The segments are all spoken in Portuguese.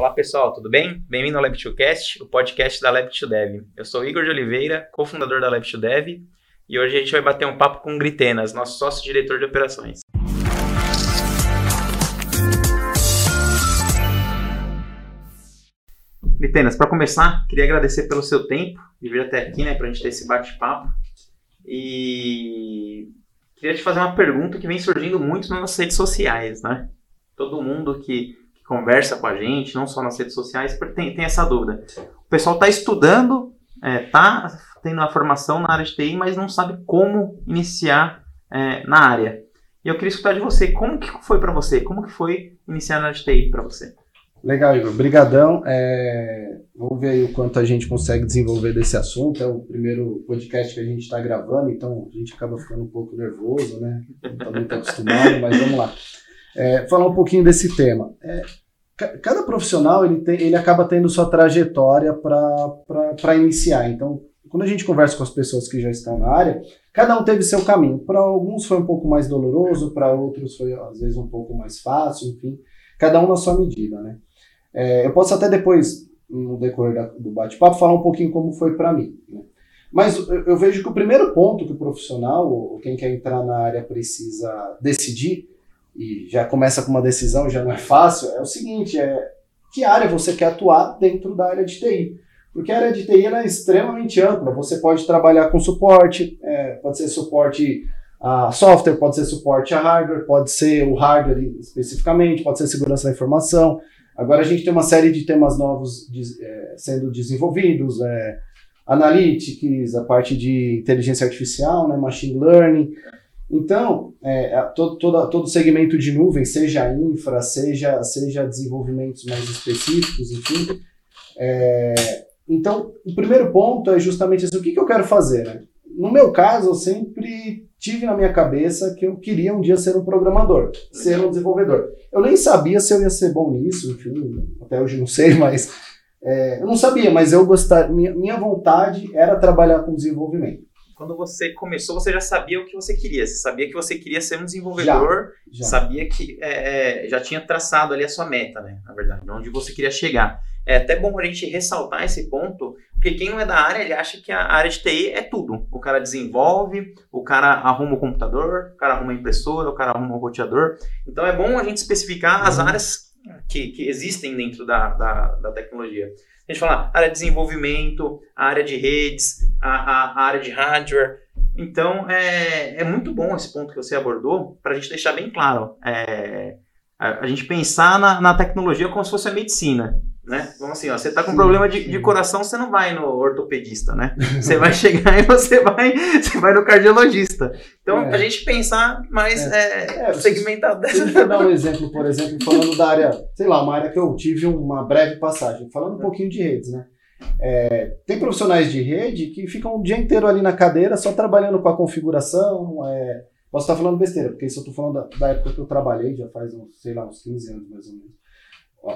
Olá pessoal, tudo bem? Bem-vindo ao Lab2Cast, o podcast da Lab2Dev. Eu sou Igor de Oliveira, cofundador da Lab2Dev, e hoje a gente vai bater um papo com o Gritenas, nosso sócio-diretor de operações. Gritenas, para começar, queria agradecer pelo seu tempo de vir até aqui, né, para a gente ter esse bate-papo. E queria te fazer uma pergunta que vem surgindo muito nas redes sociais, né? Todo mundo que conversa com a gente, não só nas redes sociais, tem, tem essa dúvida. O pessoal está estudando, está é, tá tendo a formação na área de TI, mas não sabe como iniciar é, na área. E eu queria escutar de você, como que foi para você? Como que foi iniciar na área de TI para você? Legal, Igor. Obrigadão. É, vamos ver aí o quanto a gente consegue desenvolver desse assunto. É o primeiro podcast que a gente está gravando, então a gente acaba ficando um pouco nervoso, né? Não está muito acostumado, mas vamos lá é, falar um pouquinho desse tema. É, cada profissional ele, tem, ele acaba tendo sua trajetória para iniciar. Então, quando a gente conversa com as pessoas que já estão na área, cada um teve seu caminho. Para alguns foi um pouco mais doloroso, para outros foi às vezes um pouco mais fácil, enfim, cada um na sua medida, né? É, eu posso até depois, no decorrer da, do bate-papo, falar um pouquinho como foi para mim. Né? Mas eu, eu vejo que o primeiro ponto que o profissional, ou quem quer entrar na área, precisa decidir e já começa com uma decisão, já não é fácil, é o seguinte, é que área você quer atuar dentro da área de TI. Porque a área de TI é extremamente ampla. Você pode trabalhar com suporte, é, pode ser suporte a software, pode ser suporte a hardware, pode ser o hardware especificamente, pode ser segurança da informação. Agora a gente tem uma série de temas novos de, é, sendo desenvolvidos, é, analytics, a parte de inteligência artificial, né, machine learning. Então, é, todo, todo, todo segmento de nuvem, seja infra, seja, seja desenvolvimentos mais específicos, enfim. É, então, o primeiro ponto é justamente isso: o que, que eu quero fazer? Né? No meu caso, eu sempre tive na minha cabeça que eu queria um dia ser um programador, ser um desenvolvedor. Eu nem sabia se eu ia ser bom nisso, enfim, até hoje não sei, mas é, eu não sabia, mas eu gostar, minha, minha vontade era trabalhar com desenvolvimento quando você começou, você já sabia o que você queria. Você sabia que você queria ser um desenvolvedor, já, já. sabia que é, é, já tinha traçado ali a sua meta, né? Na verdade, onde você queria chegar. É até bom a gente ressaltar esse ponto, porque quem não é da área, ele acha que a área de TI é tudo. O cara desenvolve, o cara arruma o computador, o cara arruma a impressora, o cara arruma o roteador. Então é bom a gente especificar as uhum. áreas que, que existem dentro da, da, da tecnologia. A gente fala área de desenvolvimento, área de redes, a, a, a área de hardware. Então, é, é muito bom esse ponto que você abordou, para a gente deixar bem claro. É, a, a, gente pensar na, na tecnologia como se fosse a medicina né? Vamos assim, ó, você tá com sim, problema de, de, coração, você não vai no ortopedista, né? Você vai chegar e você vai, você vai no cardiologista. Então, é. a gente pensar mais é. É, é segmentado dessa Deixa eu dar um exemplo, por exemplo, falando da área, sei lá, uma área que eu tive uma breve passagem, falando um pouquinho de redes, né? É, tem profissionais de rede que ficam o dia inteiro ali na cadeira só trabalhando com a configuração. É, posso estar falando besteira, porque isso eu estou falando da, da, época que eu trabalhei, já faz uns, sei lá, uns 15 anos mais ou menos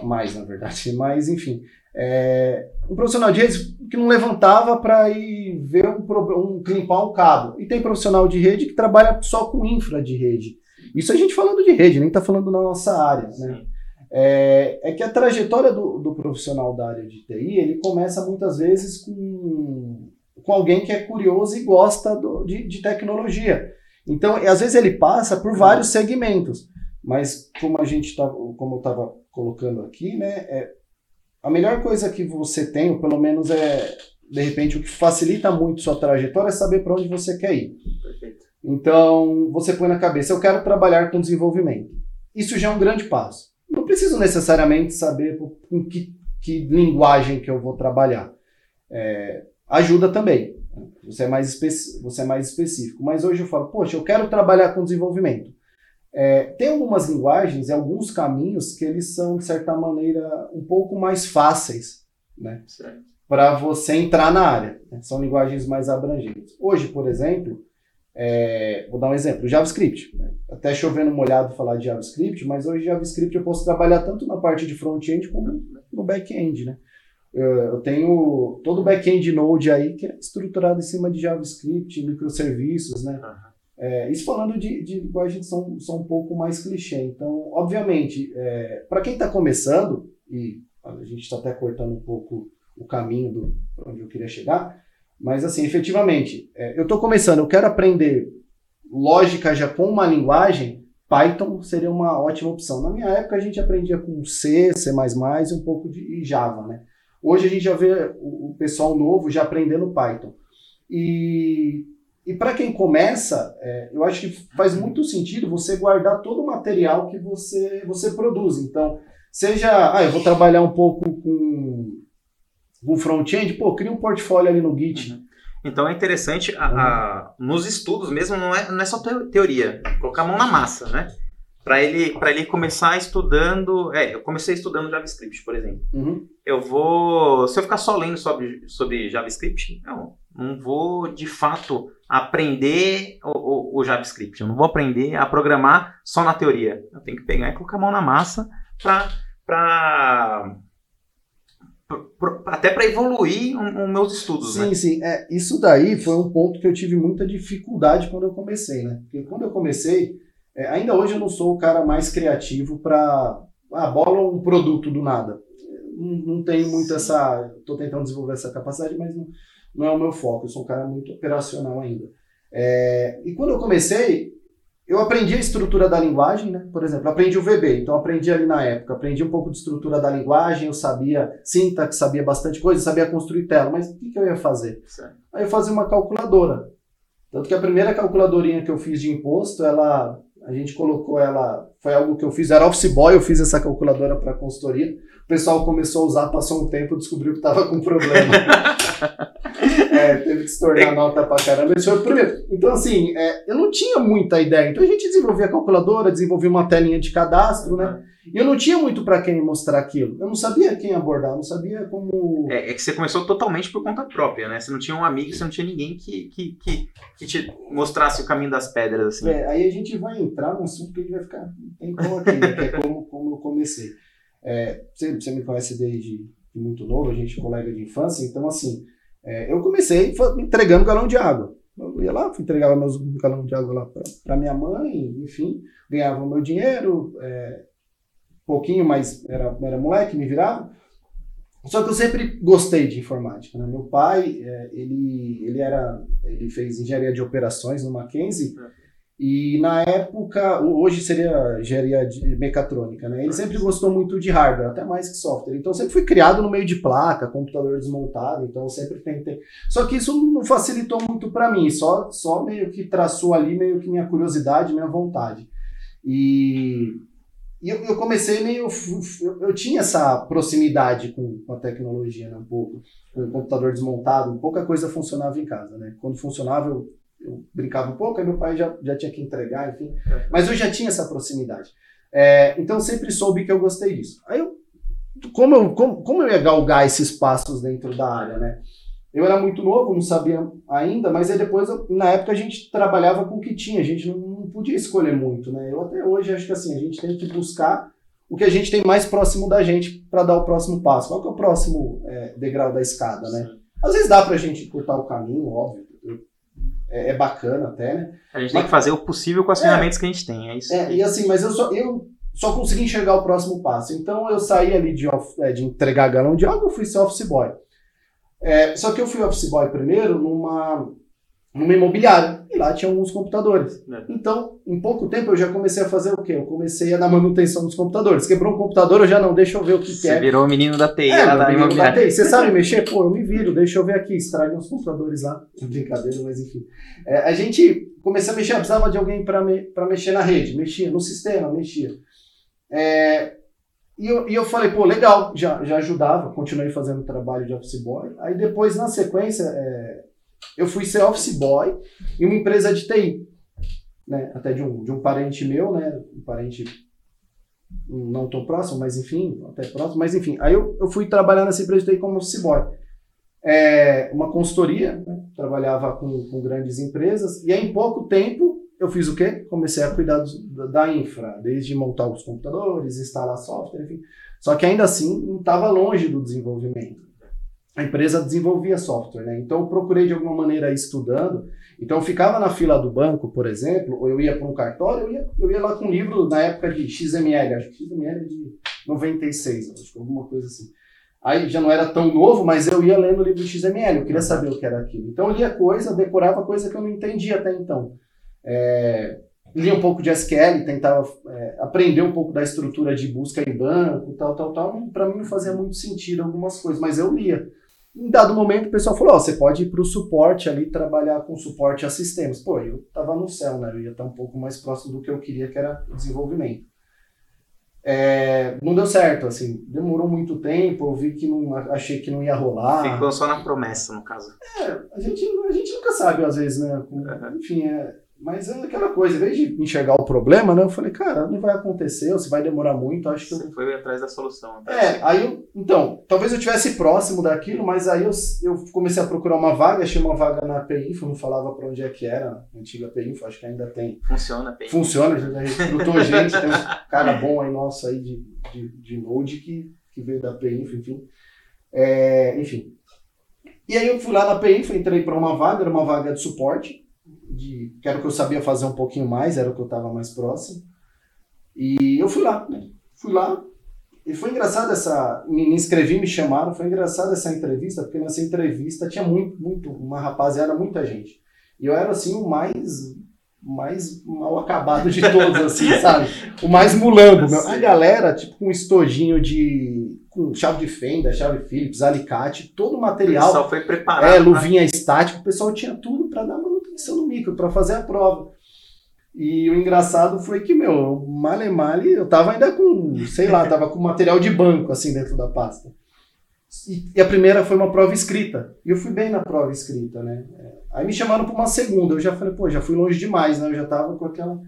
mais na verdade, mas enfim, é, um profissional de rede que não levantava para ir ver um, um limpar um cabo. E tem profissional de rede que trabalha só com infra de rede. Isso a gente falando de rede, nem está falando na nossa área. Né? É, é, que a trajetória do, do, profissional da área de TI, ele começa muitas vezes com, com alguém que é curioso e gosta do, de, de tecnologia. Então, às vezes ele passa por vários segmentos. Mas como a gente tá, como eu estava colocando aqui, né, é, a melhor coisa que você tem, ou pelo menos é de repente o que facilita muito sua trajetória é saber para onde você quer ir. Perfeito. Então você põe na cabeça, eu quero trabalhar com desenvolvimento. Isso já é um grande passo. Não preciso necessariamente saber com que, que linguagem que eu vou trabalhar. É, ajuda também. Você é, mais você é mais específico. Mas hoje eu falo, poxa, eu quero trabalhar com desenvolvimento. É, tem algumas linguagens e alguns caminhos que eles são, de certa maneira, um pouco mais fáceis né, para você entrar na área. Né? São linguagens mais abrangentes. Hoje, por exemplo, é, vou dar um exemplo, JavaScript. Né? Até chovendo molhado falar de JavaScript, mas hoje JavaScript eu posso trabalhar tanto na parte de front-end como no back-end. Né? Eu tenho todo o back-end Node aí que é estruturado em cima de JavaScript, microserviços, né? Uhum. É, isso falando de, de linguagens são, são um pouco mais clichê. Então, obviamente, é, para quem está começando, e a gente está até cortando um pouco o caminho do onde eu queria chegar, mas assim, efetivamente, é, eu estou começando, eu quero aprender lógica já com uma linguagem, Python seria uma ótima opção. Na minha época a gente aprendia com C, C++ e um pouco de Java, né? Hoje a gente já vê o pessoal novo já aprendendo Python. E, e para quem começa, é, eu acho que faz muito sentido você guardar todo o material que você, você produz. Então, seja, ah, eu vou trabalhar um pouco com, com front-end, pô, cria um portfólio ali no Git. Uhum. Então é interessante, a, a, nos estudos mesmo, não é, não é só teoria, colocar a mão na massa, né? Para ele, ele começar estudando. É, eu comecei estudando JavaScript, por exemplo. Uhum. Eu vou. Se eu ficar só lendo sobre, sobre JavaScript, não, não vou de fato aprender o, o, o JavaScript. Eu não vou aprender a programar só na teoria. Eu tenho que pegar e colocar a mão na massa para até para evoluir os meus estudos. Sim, né? sim. É, isso daí foi um ponto que eu tive muita dificuldade quando eu comecei, né? Porque quando eu comecei, é, ainda hoje eu não sou o cara mais criativo para. Ah, bola um produto do nada. Não, não tenho muito sim. essa. Estou tentando desenvolver essa capacidade, mas não, não é o meu foco. Eu sou um cara muito operacional ainda. É, e quando eu comecei, eu aprendi a estrutura da linguagem, né? Por exemplo, aprendi o VB, então aprendi ali na época, aprendi um pouco de estrutura da linguagem, eu sabia sintaxe, sabia bastante coisa, sabia construir tela, mas o que, que eu ia fazer? Certo. Aí eu fazia uma calculadora. Tanto que a primeira calculadorinha que eu fiz de imposto, ela, a gente colocou ela, foi algo que eu fiz, era office boy, eu fiz essa calculadora para consultoria. O pessoal começou a usar, passou um tempo, descobriu que estava com problema. é, teve que se tornar nota pra caramba. Esse foi o primeiro. Então, assim, é, eu não tinha muita ideia. Então, a gente desenvolvia a calculadora, desenvolvia uma telinha de cadastro, né? E eu não tinha muito para quem mostrar aquilo. Eu não sabia quem abordar, não sabia como. É, é, que você começou totalmente por conta própria, né? Você não tinha um amigo, você não tinha ninguém que, que, que, que te mostrasse o caminho das pedras, assim. É, aí a gente vai entrar num assunto que a gente vai ficar tem como aqui, né? Que é como, como eu comecei. É, você, você me conhece desde muito novo, a gente é colega de infância, então assim, é, eu comecei entregando galão de água. Eu ia lá, entregava meus galão de água lá para minha mãe, enfim, ganhava meu dinheiro, é, pouquinho, mas era, era moleque, me virava. Só que eu sempre gostei de informática. Né? Meu pai, é, ele, ele, era, ele fez engenharia de operações no Mackenzie. É. E na época, hoje seria engenharia mecatrônica, né? Ele sempre gostou muito de hardware, até mais que software. Então sempre fui criado no meio de placa, computador desmontado, então sempre tentei. Só que isso não facilitou muito para mim, só, só meio que traçou ali meio que minha curiosidade, minha vontade. E, e eu, eu, comecei meio. Eu, eu, tinha essa proximidade com, com a tecnologia, né? Um pouco. Com o computador desmontado, pouca coisa funcionava em casa, né? Quando funcionava, eu eu brincava um pouco, aí meu pai já, já tinha que entregar, enfim. É. Mas eu já tinha essa proximidade. É, então sempre soube que eu gostei disso. Aí eu, como eu, como, como eu ia galgar esses passos dentro da área, né? Eu era muito novo, não sabia ainda, mas aí depois, eu, na época, a gente trabalhava com o que tinha, a gente não, não, podia escolher muito, né? Eu até hoje acho que assim, a gente tem que buscar o que a gente tem mais próximo da gente para dar o próximo passo. Qual que é o próximo é, degrau da escada, né? Às vezes dá para a gente cortar o caminho, óbvio é, é bacana até, né? A gente mas, tem que fazer o possível com as é, ferramentas que a gente tem, é isso. É, e assim, mas eu só, eu só consegui enxergar o próximo passo. Então eu saí ali de, off, é, de entregar galão de água, eu fui ser office boy. É, só que eu fui office boy primeiro numa numa imobiliária. E lá tinha alguns computadores. É. Então, em pouco tempo, eu já comecei a fazer o quê? Eu comecei a dar manutenção dos computadores. Quebrou um computador, eu já não, deixa eu ver o que, Você que é. Você virou o menino da TI é, lá da imobiliária. Da TI. Você sabe mexer? Pô, eu me viro, deixa eu ver aqui. Extrai uns computadores lá. Brincadeira, mas enfim. É, a gente comecei a mexer, precisava de alguém para me, mexer na rede. Mexia no sistema, mexia. É, e eu, e eu falei, pô, legal, já, já ajudava, continuei fazendo o trabalho de office boy. Aí depois, na sequência, é, eu fui ser office boy em uma empresa de TI, né? Até de um, de um parente meu, né? Um parente não tão próximo, mas enfim, até próximo, mas enfim. Aí eu, eu fui trabalhar nessa empresa de TI como office boy. É, uma consultoria, né? trabalhava com, com grandes empresas, e aí em pouco tempo eu fiz o quê? Comecei a cuidar do, da infra, desde montar os computadores, instalar software, enfim. Só que ainda assim não estava longe do desenvolvimento. A empresa desenvolvia software, né? Então eu procurei de alguma maneira estudando. Então eu ficava na fila do banco, por exemplo, ou eu ia para um cartório, eu ia, eu ia lá com um livro na época de XML, acho que XML é de 96, acho que alguma coisa assim. Aí já não era tão novo, mas eu ia lendo o livro XML, eu queria saber o que era aquilo. Então eu lia coisa, decorava coisa que eu não entendia até então. É, lia um pouco de SQL, tentava é, aprender um pouco da estrutura de busca em banco, tal, tal, tal. Para mim não fazia muito sentido algumas coisas, mas eu lia. Em dado momento, o pessoal falou: oh, você pode ir para o suporte ali, trabalhar com suporte a sistemas. Pô, eu estava no céu, né? Eu ia estar um pouco mais próximo do que eu queria, que era desenvolvimento. É, não deu certo, assim, demorou muito tempo, eu vi que não, achei que não ia rolar. Ficou só na promessa, no caso. É, a gente, a gente nunca sabe, às vezes, né? Enfim, é, mas é aquela coisa, em vez de enxergar o problema, né? Eu falei, cara, não vai acontecer, ou se vai demorar muito, acho que Você eu... foi atrás da solução. É, aí eu, então, talvez eu tivesse próximo daquilo, mas aí eu, eu comecei a procurar uma vaga, achei uma vaga na PINFO, não falava para onde é que era, a antiga PINFO, acho que ainda tem. Funciona, PINFO. Funciona, já recrutou gente, tem um cara bom aí nosso aí de, de, de Node que, que veio da PINFO, enfim. É, enfim. E aí eu fui lá na PINFO, entrei para uma vaga, era uma vaga de suporte, de que era o que eu sabia fazer um pouquinho mais, era o que eu estava mais próximo. E eu fui lá, né? Fui lá. E foi engraçado essa. Me inscrevi, me chamaram. Foi engraçado essa entrevista, porque nessa entrevista tinha muito, muito, uma rapaziada, muita gente. E eu era assim o mais mais mal acabado de todos, assim, sabe? O mais mulambo. Meu. A galera, tipo, com um estojinho de. com chave de fenda, chave Phillips, alicate, todo o material. O pessoal foi preparado. É, luvinha né? estática, o pessoal tinha tudo para dar no micro, para fazer a prova. E o engraçado foi que, meu, male male, eu tava ainda com, sei lá, tava com material de banco, assim, dentro da pasta. E, a primeira foi uma prova escrita. E eu fui bem na prova escrita, né? Aí me chamaram para uma segunda. Eu já falei, pô, já fui longe demais, né? Eu já tava com aquela.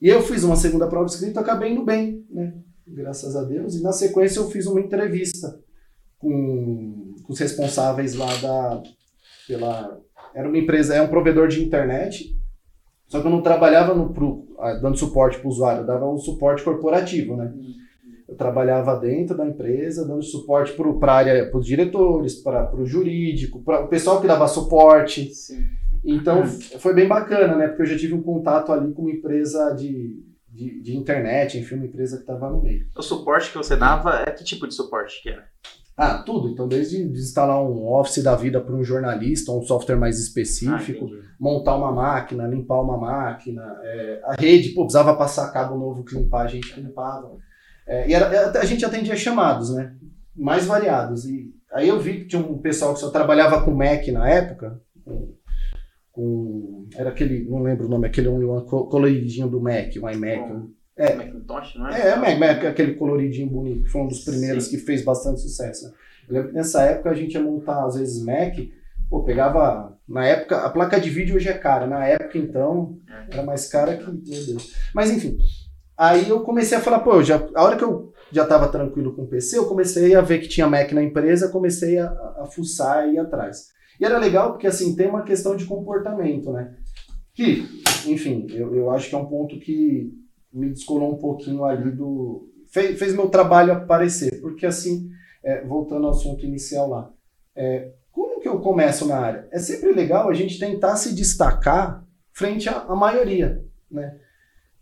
E eu fiz uma segunda prova escrita, acabei indo bem, né? Graças a Deus. E na sequência eu fiz uma entrevista com, com os responsáveis lá da. Pela, era uma empresa, é um provedor de internet. Só que eu não trabalhava no, pro, dando suporte para o usuário, eu dava um suporte corporativo, né? Eu trabalhava dentro da empresa, dando suporte para os diretores, para o jurídico, para o pessoal que dava suporte. Sim. Então foi bem bacana, né? Porque eu já tive um contato ali com uma empresa de, de, de internet, enfim, uma empresa que estava no meio. O suporte que você dava, é que tipo de suporte que era? Ah, tudo. Então, desde instalar um Office da vida para um jornalista, um software mais específico, ah, montar uma máquina, limpar uma máquina, é, a rede, pô, precisava passar cabo novo que limpar, a gente limpava. É, e era, a gente atendia chamados, né? Mais variados. E aí eu vi que tinha um pessoal que só trabalhava com Mac na época, com, com era aquele, não lembro o nome, aquele only one coloridinho do Mac, o iMac. Um, é, Macintosh, não é? É, Mac, Mac, aquele coloridinho bonito, que foi um dos primeiros Sim. que fez bastante sucesso. Né? Eu lembro que nessa época a gente ia montar, às vezes, Mac, pô, pegava. Na época, a placa de vídeo hoje é cara, na época então é. era mais cara que. Meu Deus. Mas enfim, Aí eu comecei a falar, pô, já, a hora que eu já estava tranquilo com o PC, eu comecei a ver que tinha Mac na empresa, comecei a, a fuçar e ir atrás. E era legal porque, assim, tem uma questão de comportamento, né? Que, enfim, eu, eu acho que é um ponto que me descolou um pouquinho ali do... Fez, fez meu trabalho aparecer, porque, assim, é, voltando ao assunto inicial lá, é, como que eu começo na área? É sempre legal a gente tentar se destacar frente à, à maioria, né?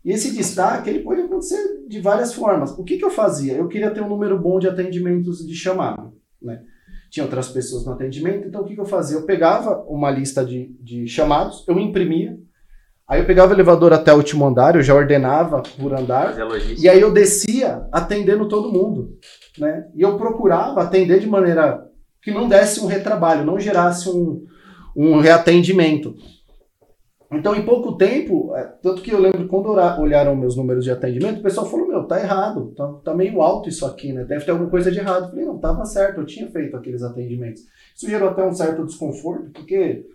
E esse destaque ele pode acontecer de várias formas. O que, que eu fazia? Eu queria ter um número bom de atendimentos de chamado. Né? Tinha outras pessoas no atendimento, então o que, que eu fazia? Eu pegava uma lista de, de chamados, eu imprimia, aí eu pegava o elevador até o último andar, eu já ordenava por andar, e aí eu descia atendendo todo mundo. Né? E eu procurava atender de maneira que não desse um retrabalho, não gerasse um, um reatendimento. Então, em pouco tempo, é, tanto que eu lembro quando olharam meus números de atendimento, o pessoal falou: Meu, tá errado, tá, tá meio alto isso aqui, né? Deve ter alguma coisa de errado. Eu falei: Não, tava certo, eu tinha feito aqueles atendimentos. Isso gerou até um certo desconforto, porque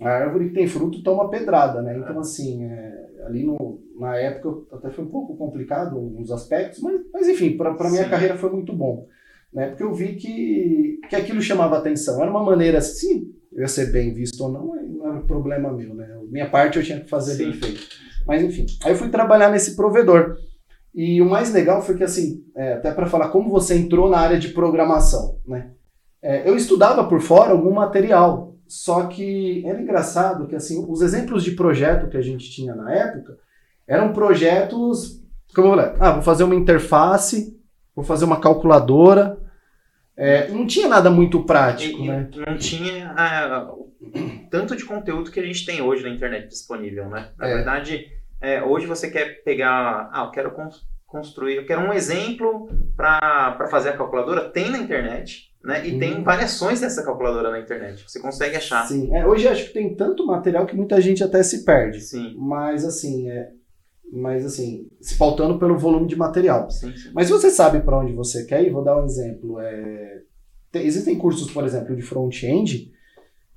a árvore que tem fruto toma pedrada, né? Então, assim, é, ali no, na época até foi um pouco complicado uns aspectos, mas, mas enfim, para a minha carreira foi muito bom. Né? Porque eu vi que, que aquilo chamava atenção. Era uma maneira, assim, eu ia ser bem visto ou não, não era problema meu, né? Minha parte eu tinha que fazer Sim. bem feito. Mas enfim, aí eu fui trabalhar nesse provedor. E o mais legal foi que, assim, é, até para falar como você entrou na área de programação, né? é, eu estudava por fora algum material, só que era engraçado que assim os exemplos de projeto que a gente tinha na época eram projetos como eu falei, ah, vou fazer uma interface, vou fazer uma calculadora, é, não tinha nada muito prático, e, né? Não tinha ah, tanto de conteúdo que a gente tem hoje na internet disponível, né? Na é. verdade, é, hoje você quer pegar, ah, eu quero construir, eu quero um exemplo para fazer a calculadora, tem na internet, né? E tem variações dessa calculadora na internet, você consegue achar. Sim, é, hoje acho que tem tanto material que muita gente até se perde. Sim. Mas assim, é, mas assim, se pautando pelo volume de material. Sim, sim. Mas você sabe para onde você quer ir, vou dar um exemplo. É, tem, existem cursos, por exemplo, de front-end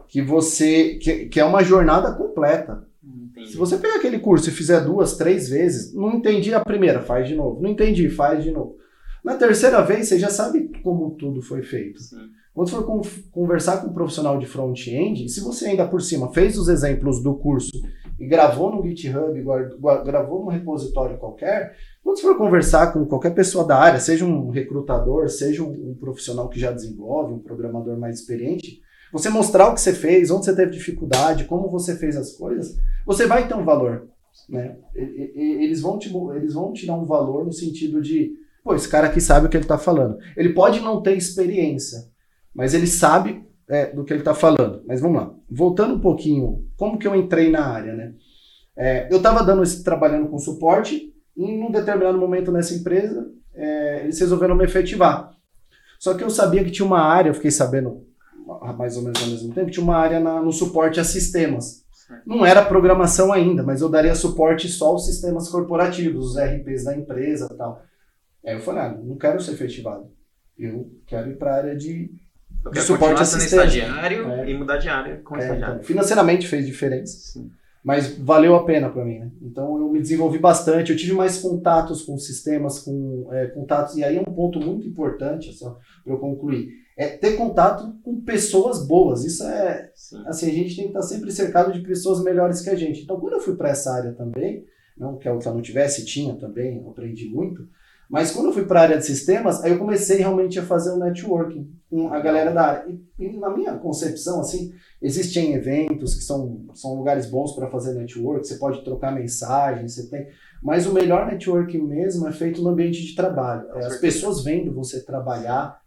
que você que, que é uma jornada completa. Entendi. Se você pegar aquele curso e fizer duas, três vezes, não entendi a primeira, faz de novo. Não entendi, faz de novo. Na terceira vez, você já sabe como tudo foi feito. Sim. Quando for conversar com um profissional de front-end, se você ainda por cima fez os exemplos do curso e gravou no GitHub, gravou num repositório qualquer, quando você for conversar com qualquer pessoa da área, seja um recrutador, seja um, um profissional que já desenvolve, um programador mais experiente, você mostrar o que você fez, onde você teve dificuldade, como você fez as coisas, você vai ter um valor. Né? Eles, vão te, eles vão te dar um valor no sentido de, pô, esse cara aqui sabe o que ele está falando. Ele pode não ter experiência, mas ele sabe é, do que ele está falando. Mas vamos lá. Voltando um pouquinho, como que eu entrei na área, né? É, eu estava dando esse trabalhando com suporte e em um determinado momento nessa empresa é, eles resolveram me efetivar. Só que eu sabia que tinha uma área, eu fiquei sabendo mais ou menos ao mesmo tempo, tinha uma área na, no suporte a sistemas. Não era programação ainda, mas eu daria suporte só aos sistemas corporativos, os RPs da empresa tal. Aí eu falei, ah, não quero ser efetivado. Eu quero ir para a área de eu quero suporte sendo estagiário é. e mudar de área com é, estagiário. Então, financeiramente fez diferença, Sim. mas valeu a pena para mim. Né? Então eu me desenvolvi bastante, eu tive mais contatos com sistemas, com é, contatos, e aí é um ponto muito importante, só para eu concluir, é ter contato com pessoas boas. Isso é, Sim. assim, a gente tem que estar sempre cercado de pessoas melhores que a gente. Então quando eu fui para essa área também, não que eu não tivesse, tinha também, aprendi muito, mas quando eu fui para a área de sistemas, aí eu comecei realmente a fazer o um networking com a galera da área. E, e, na minha concepção, assim, existem eventos que são, são lugares bons para fazer network, você pode trocar mensagens, você tem. Mas o melhor networking mesmo é feito no ambiente de trabalho. É, as pessoas vendo você trabalhar.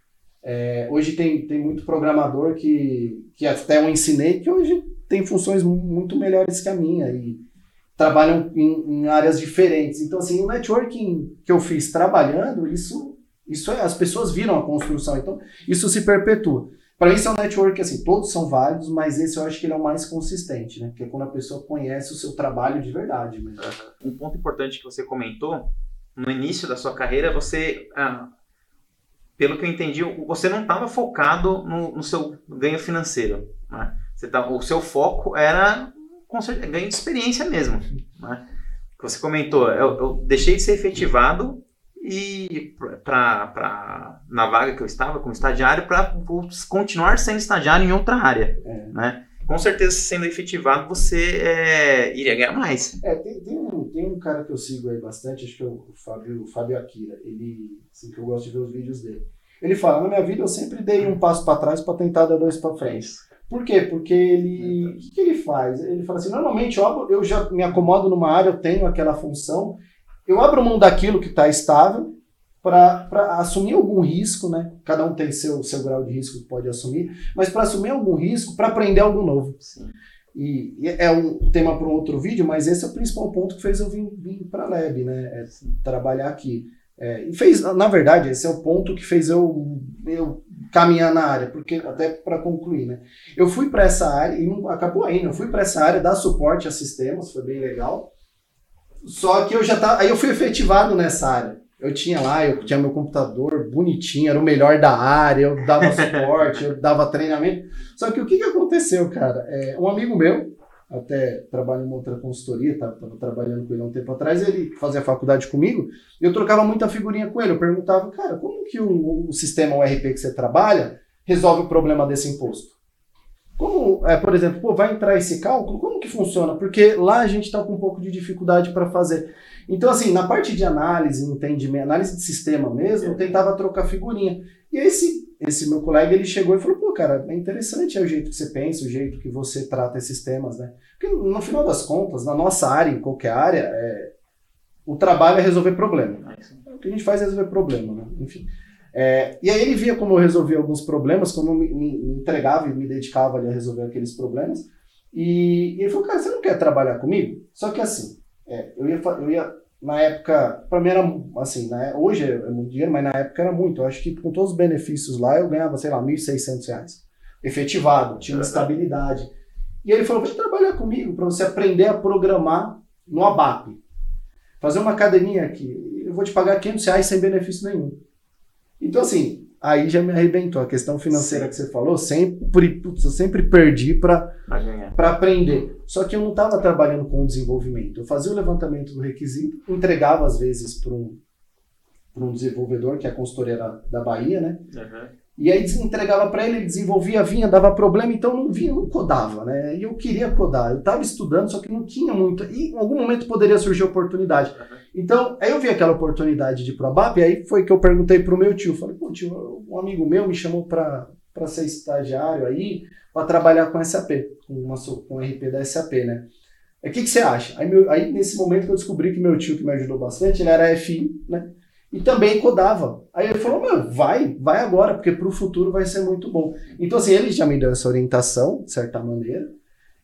É, hoje tem, tem muito programador que, que até eu ensinei que hoje tem funções muito melhores que a minha. E, trabalham em, em, áreas diferentes. Então, assim, o networking que eu fiz trabalhando, isso, isso é, as pessoas viram a construção, então isso se perpetua. Para isso é um network, assim, todos são válidos, mas esse eu acho que ele é o mais consistente, né? Porque é quando a pessoa conhece o seu trabalho de verdade. Mas... Um ponto importante que você comentou, no início da sua carreira, você, ah, pelo que eu entendi, você não estava focado no, no, seu ganho financeiro. Né? O seu foco era certeza, ganho de experiência mesmo. Né? Você comentou, eu, eu deixei de ser efetivado e para na vaga que eu estava como estagiário para continuar sendo estagiário em outra área, é. né? Com certeza, sendo efetivado, você é, iria ganhar mais. É, tem, tem, um, tem um cara que eu sigo aí bastante, acho que é o Fábio, o Fábio Akira. Ele, assim, que eu gosto de ver os vídeos dele. Ele fala: na minha vida eu sempre dei um passo para trás para tentar dar dois para frente. Por quê? Porque ele. O que, que, ele faz? Ele fala assim: normalmente eu, eu já me acomodo numa área, eu tenho aquela função, eu abro mão daquilo que está estável para assumir algum risco, né? Cada um tem seu, seu grau de risco que pode assumir, mas para assumir algum risco, para aprender algo novo. Sim. E, e, é um tema para um outro vídeo, mas esse é o principal ponto que fez eu vir, vir para a Lab, né? É trabalhar aqui. É, e fez, na verdade, esse é o ponto que fez eu, eu caminhar na área, porque até para concluir, né? Eu fui para essa área e não acabou ainda. Eu fui para essa área dar suporte a sistemas, foi bem legal. Só que eu já tava, aí eu fui efetivado nessa área. Eu tinha lá, eu tinha meu computador bonitinho, era o melhor da área, eu dava suporte, eu dava treinamento. Só que o que, que aconteceu, cara? É, um amigo meu, até trabalha em uma outra consultoria, estava tá, trabalhando com ele há um tempo atrás, ele fazia faculdade comigo, e eu trocava muita figurinha com ele. Eu perguntava, cara, como que o, o sistema URP que você trabalha resolve o problema desse imposto? Como, é, por exemplo, pô, vai entrar esse cálculo? Como que funciona? Porque lá a gente está com um pouco de dificuldade para fazer. Então, assim, na parte de análise, entendimento, análise de sistema mesmo, eu tentava trocar figurinha. E esse, esse meu colega, ele chegou e falou, pô, cara, é interessante é o jeito que você pensa, o jeito que você trata esses temas, né? Porque no final das contas, na nossa área, em qualquer área, é, o trabalho é resolver problema. O que a gente faz é resolver problema, né? Enfim. É, e aí ele via como eu resolvia alguns problemas, como eu me, me, entregava e me dedicava ali a resolver aqueles problemas. E, e, ele falou, cara, você não quer trabalhar comigo? Só que assim, é, eu, ia, eu ia, na época, para mim era assim, né, hoje é, é muito dinheiro, mas na época era muito. Eu acho que com todos os benefícios lá, eu ganhava, sei lá, R$ 1.600. Efetivado, tinha uma estabilidade. E ele falou, vem trabalhar comigo para você aprender a programar no ABAP. Fazer uma academia aqui, eu vou te pagar 500 reais sem benefício nenhum. Então, assim, aí já me arrebentou. A questão financeira Sim. que você falou, sempre, putz, eu sempre perdi para aprender. Só que eu não estava trabalhando com desenvolvimento. Eu fazia o levantamento do requisito, entregava às vezes para um, um desenvolvedor, que é a consultoria da, da Bahia, né? Uhum. E aí entregava para ele, ele desenvolvia, vinha, dava problema, então não vinha, não codava, né? E eu queria codar, eu estava estudando, só que não tinha muito. E em algum momento poderia surgir oportunidade. Então, aí eu vi aquela oportunidade de ir pro ABAP, e aí foi que eu perguntei pro meu tio, falei, pô, tio, um amigo meu me chamou para ser estagiário aí, para trabalhar com SAP, com, uma, com RP da SAP, né? O que, que você acha? Aí, meu, aí, nesse momento que eu descobri que meu tio, que me ajudou bastante, ele era FI, né? E também codava. Aí ele falou, meu, vai, vai agora, porque para o futuro vai ser muito bom. Então, assim, ele já me deu essa orientação, de certa maneira,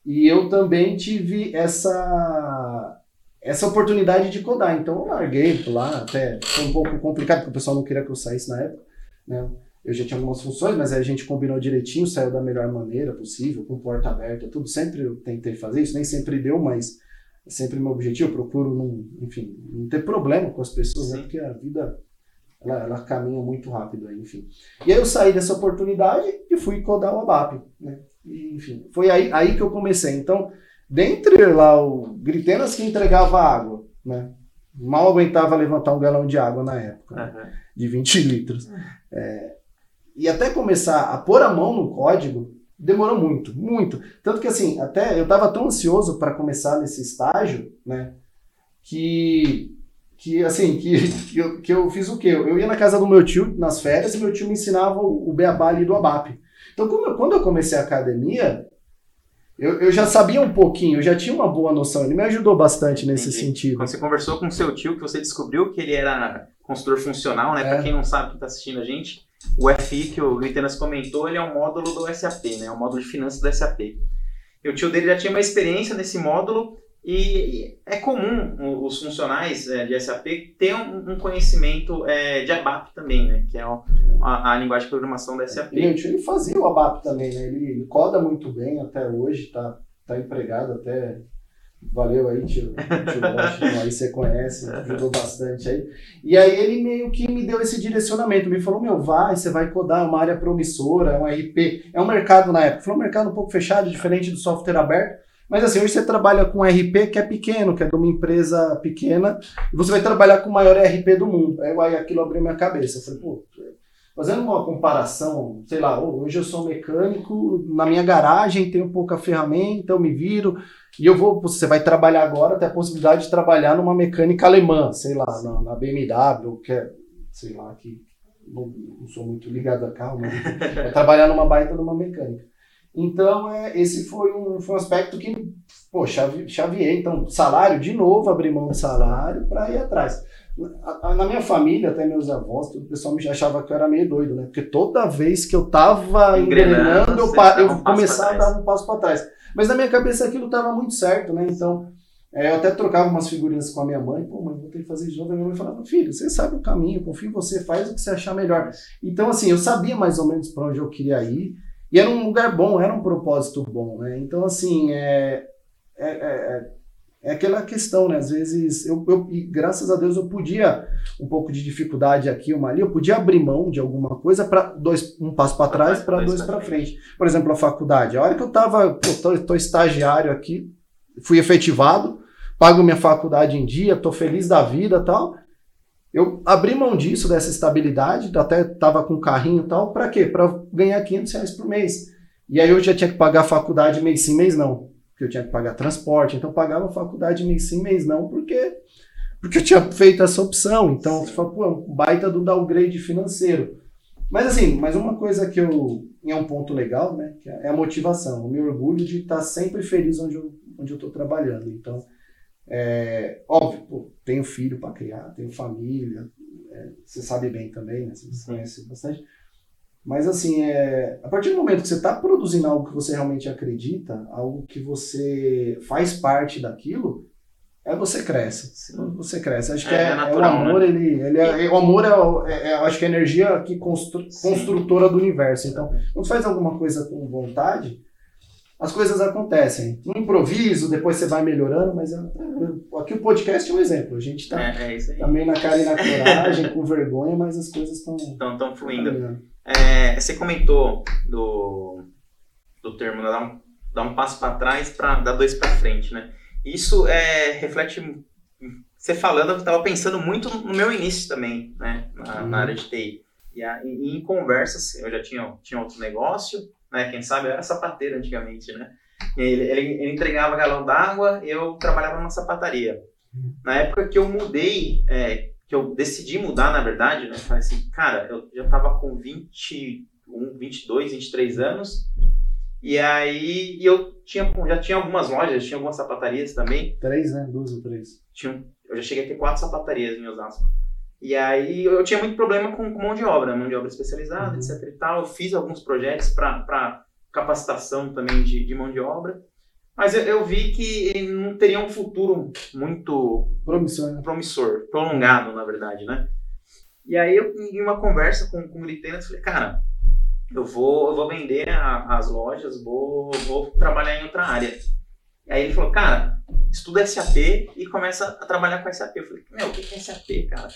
e eu também tive essa, essa oportunidade de codar. Então, eu larguei lá, até foi um pouco complicado, porque o pessoal não queria que eu saísse na época, né? Eu já tinha algumas funções, mas a gente combinou direitinho, saiu da melhor maneira possível, com porta aberta, tudo. Sempre eu tentei fazer isso, nem sempre deu, mas é sempre meu objetivo. Eu procuro, não, enfim, não ter problema com as pessoas, né? Porque a vida ela, ela, caminha muito rápido aí, enfim. E aí eu saí dessa oportunidade e fui codar o ABAP, né? E, enfim, foi aí, aí que eu comecei. Então, dentre lá o Gritenas que entregava água, né? Mal aguentava levantar um galão de água na época, uhum. né? de 20 litros. É, e até começar a pôr a mão no código, demorou muito, muito. Tanto que assim, até eu estava tão ansioso para começar nesse estágio, né, que que assim, que, que, eu, que eu fiz o quê? Eu ia na casa do meu tio nas férias e meu tio me ensinava o, o beabá ali do ABAP. Então, eu, quando eu comecei a academia, eu, eu já sabia um pouquinho, eu já tinha uma boa noção. Ele me ajudou bastante nesse Entendi. sentido. Quando você conversou com seu tio, que você descobriu que ele era consultor funcional, né? É. Para quem não sabe, que está assistindo a gente, o FI que o Luitenas comentou, ele é um módulo do SAP, né? É um módulo de finanças do SAP. E o tio dele já tinha uma experiência nesse módulo e é comum os funcionais é, de SAP ter um, conhecimento é, de ABAP também, né? Que é a, a, linguagem de programação da SAP. E o tio ele fazia o ABAP também, né? Ele, ele coda muito bem até hoje, tá, tá empregado até Valeu aí, tio, tio Washington, aí você conhece, ajudou bastante aí. E aí ele meio que me deu esse direcionamento, me falou, meu, vai, você vai codar, é uma área promissora, é um RP, é um mercado na época, foi um mercado um pouco fechado, diferente do software aberto, mas assim, hoje você trabalha com um RP que é pequeno, que é de uma empresa pequena, e você vai trabalhar com o maior RP do mundo. Aí aquilo abriu minha cabeça, eu falei, pô, fazendo uma comparação, sei lá, hoje eu sou mecânico, na minha garagem tenho pouca ferramenta, eu me viro, e eu vou, você vai trabalhar agora, tem a possibilidade de trabalhar numa mecânica alemã, sei lá, na, na BMW, que é, sei lá, que não, não, sou muito ligado a carro, mas é trabalhar numa baita numa mecânica. Então, é, esse foi um, foi um aspecto que, pô, chavi, chaviei. Então, salário, de novo, abrir mão de salário para ir atrás. Na minha família, até meus avós, o pessoal me achava que eu era meio doido, né? Porque toda vez que eu tava engrenando, eu, eu um começava a dar um passo para trás. Mas na minha cabeça aquilo estava muito certo, né? Então, é, eu até trocava umas figurinhas com a minha mãe, pô, mãe, vou ter que fazer de novo. A minha mãe falava, filho, você sabe o caminho, confio em você, faz o que você achar melhor. Então, assim, eu sabia mais ou menos para onde eu queria ir, e era um lugar bom, era um propósito bom, né? Então, assim, é, é, é é aquela questão, né? Às vezes, eu, eu e graças a Deus eu podia, um pouco de dificuldade aqui, uma ali, eu podia abrir mão de alguma coisa para dois, um passo para trás, para dois para frente. Por exemplo, a faculdade. A hora que eu estava, tô, tô estagiário aqui, fui efetivado, pago minha faculdade em dia, tô feliz da vida tal. Eu abri mão disso, dessa estabilidade, até tava com carrinho e tal, para quê? Para ganhar 500 reais por mês. E aí eu já tinha que pagar a faculdade mês sim, mês não porque eu tinha que pagar transporte, então eu pagava faculdade mês sim, mês não, porque, porque eu tinha feito essa opção. Então, você fala, pô, é um baita do downgrade financeiro. Mas assim, mas uma coisa que eu. É um ponto legal, né? Que é a motivação. O meu orgulho de estar sempre feliz onde eu, onde eu tô trabalhando. Então, é, óbvio, pô, tenho filho para criar, tenho família, é, você sabe bem também, né? Você conhece bastante. Mas assim, é, a partir do momento que você está produzindo algo que você realmente acredita, algo que você faz parte daquilo, é você cresce. Sim. Você cresce. Acho que é, é, é natural, o amor, né? ele, ele é, o amor é, é, é, acho que é a energia que constru, construtora do universo. Então, quando você faz alguma coisa com vontade, as coisas acontecem. No improviso, depois você vai melhorando, mas é, aqui o podcast é um exemplo. A gente está é, é também na cara e na coragem, com vergonha, mas as coisas estão. Estão fluindo. É, você comentou do, do termo né, dar um, dar um passo para trás para dar dois para frente, né? Isso é, reflete. Você falando, eu estava pensando muito no meu início também, né? Na, uhum. na área de TI. E, e, em conversas, eu já tinha, tinha outro negócio, né? Quem sabe eu era sapateiro antigamente, né? Ele, ele, ele entregava galão d'água, eu trabalhava numa sapataria. Uhum. Na época que eu mudei, é, que eu decidi mudar, na verdade, né? Falei assim, cara, eu já tava com 21, 22, 23 anos. E aí e eu tinha, já tinha algumas lojas, tinha algumas sapatarias também. Três, né? Duas ou três. Tinha, eu já cheguei a ter quatro sapatarias em Osasco. E aí eu tinha muito problema com, com mão de obra, mão de obra especializada, uhum. etc e tal. Eu fiz alguns projetos para capacitação também de, de mão de obra. Mas eu, eu, vi que não teria um futuro muito promissor, né? promissor, prolongado, na verdade, né? E aí eu, em uma conversa com, com o Glitena, eu falei, cara, eu vou, eu vou vender a, as lojas, vou, vou trabalhar em outra área. E aí ele falou, cara, estuda SAP e começa a trabalhar com SAP. Eu falei, meu, o que é SAP, cara?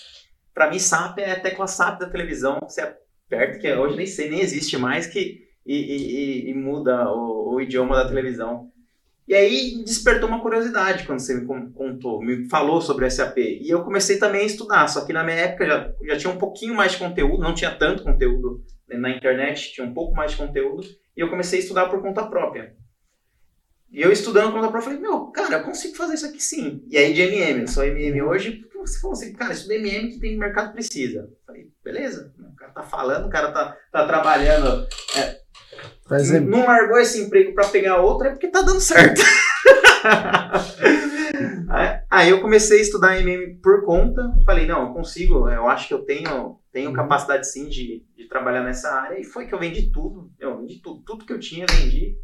Pra mim, SAP é a tecla SAP da televisão, você aperta, que hoje nem sei, nem existe mais, que, e, e, e muda o, o idioma da televisão. E aí despertou uma curiosidade quando você me contou, me falou sobre SAP. E eu comecei também a estudar, só que na minha época já, já tinha um pouquinho mais de conteúdo, não tinha tanto conteúdo na internet, tinha um pouco mais de conteúdo, e eu comecei a estudar por conta própria. E eu estudando por conta própria, falei, meu, cara, eu consigo fazer isso aqui sim. E aí de MM, sou MM hoje, você falou assim, cara, estuda MM que tem mercado precisa. Falei, beleza, o cara tá falando, o cara tá, tá trabalhando. É, não largou esse emprego para pegar outro, é porque tá dando certo. Aí eu comecei a estudar MM por conta, falei, não, eu consigo, eu acho que eu tenho, tenho uhum. capacidade sim de, de trabalhar nessa área, e foi que eu vendi tudo, eu vendi tudo, tudo que eu tinha, vendi,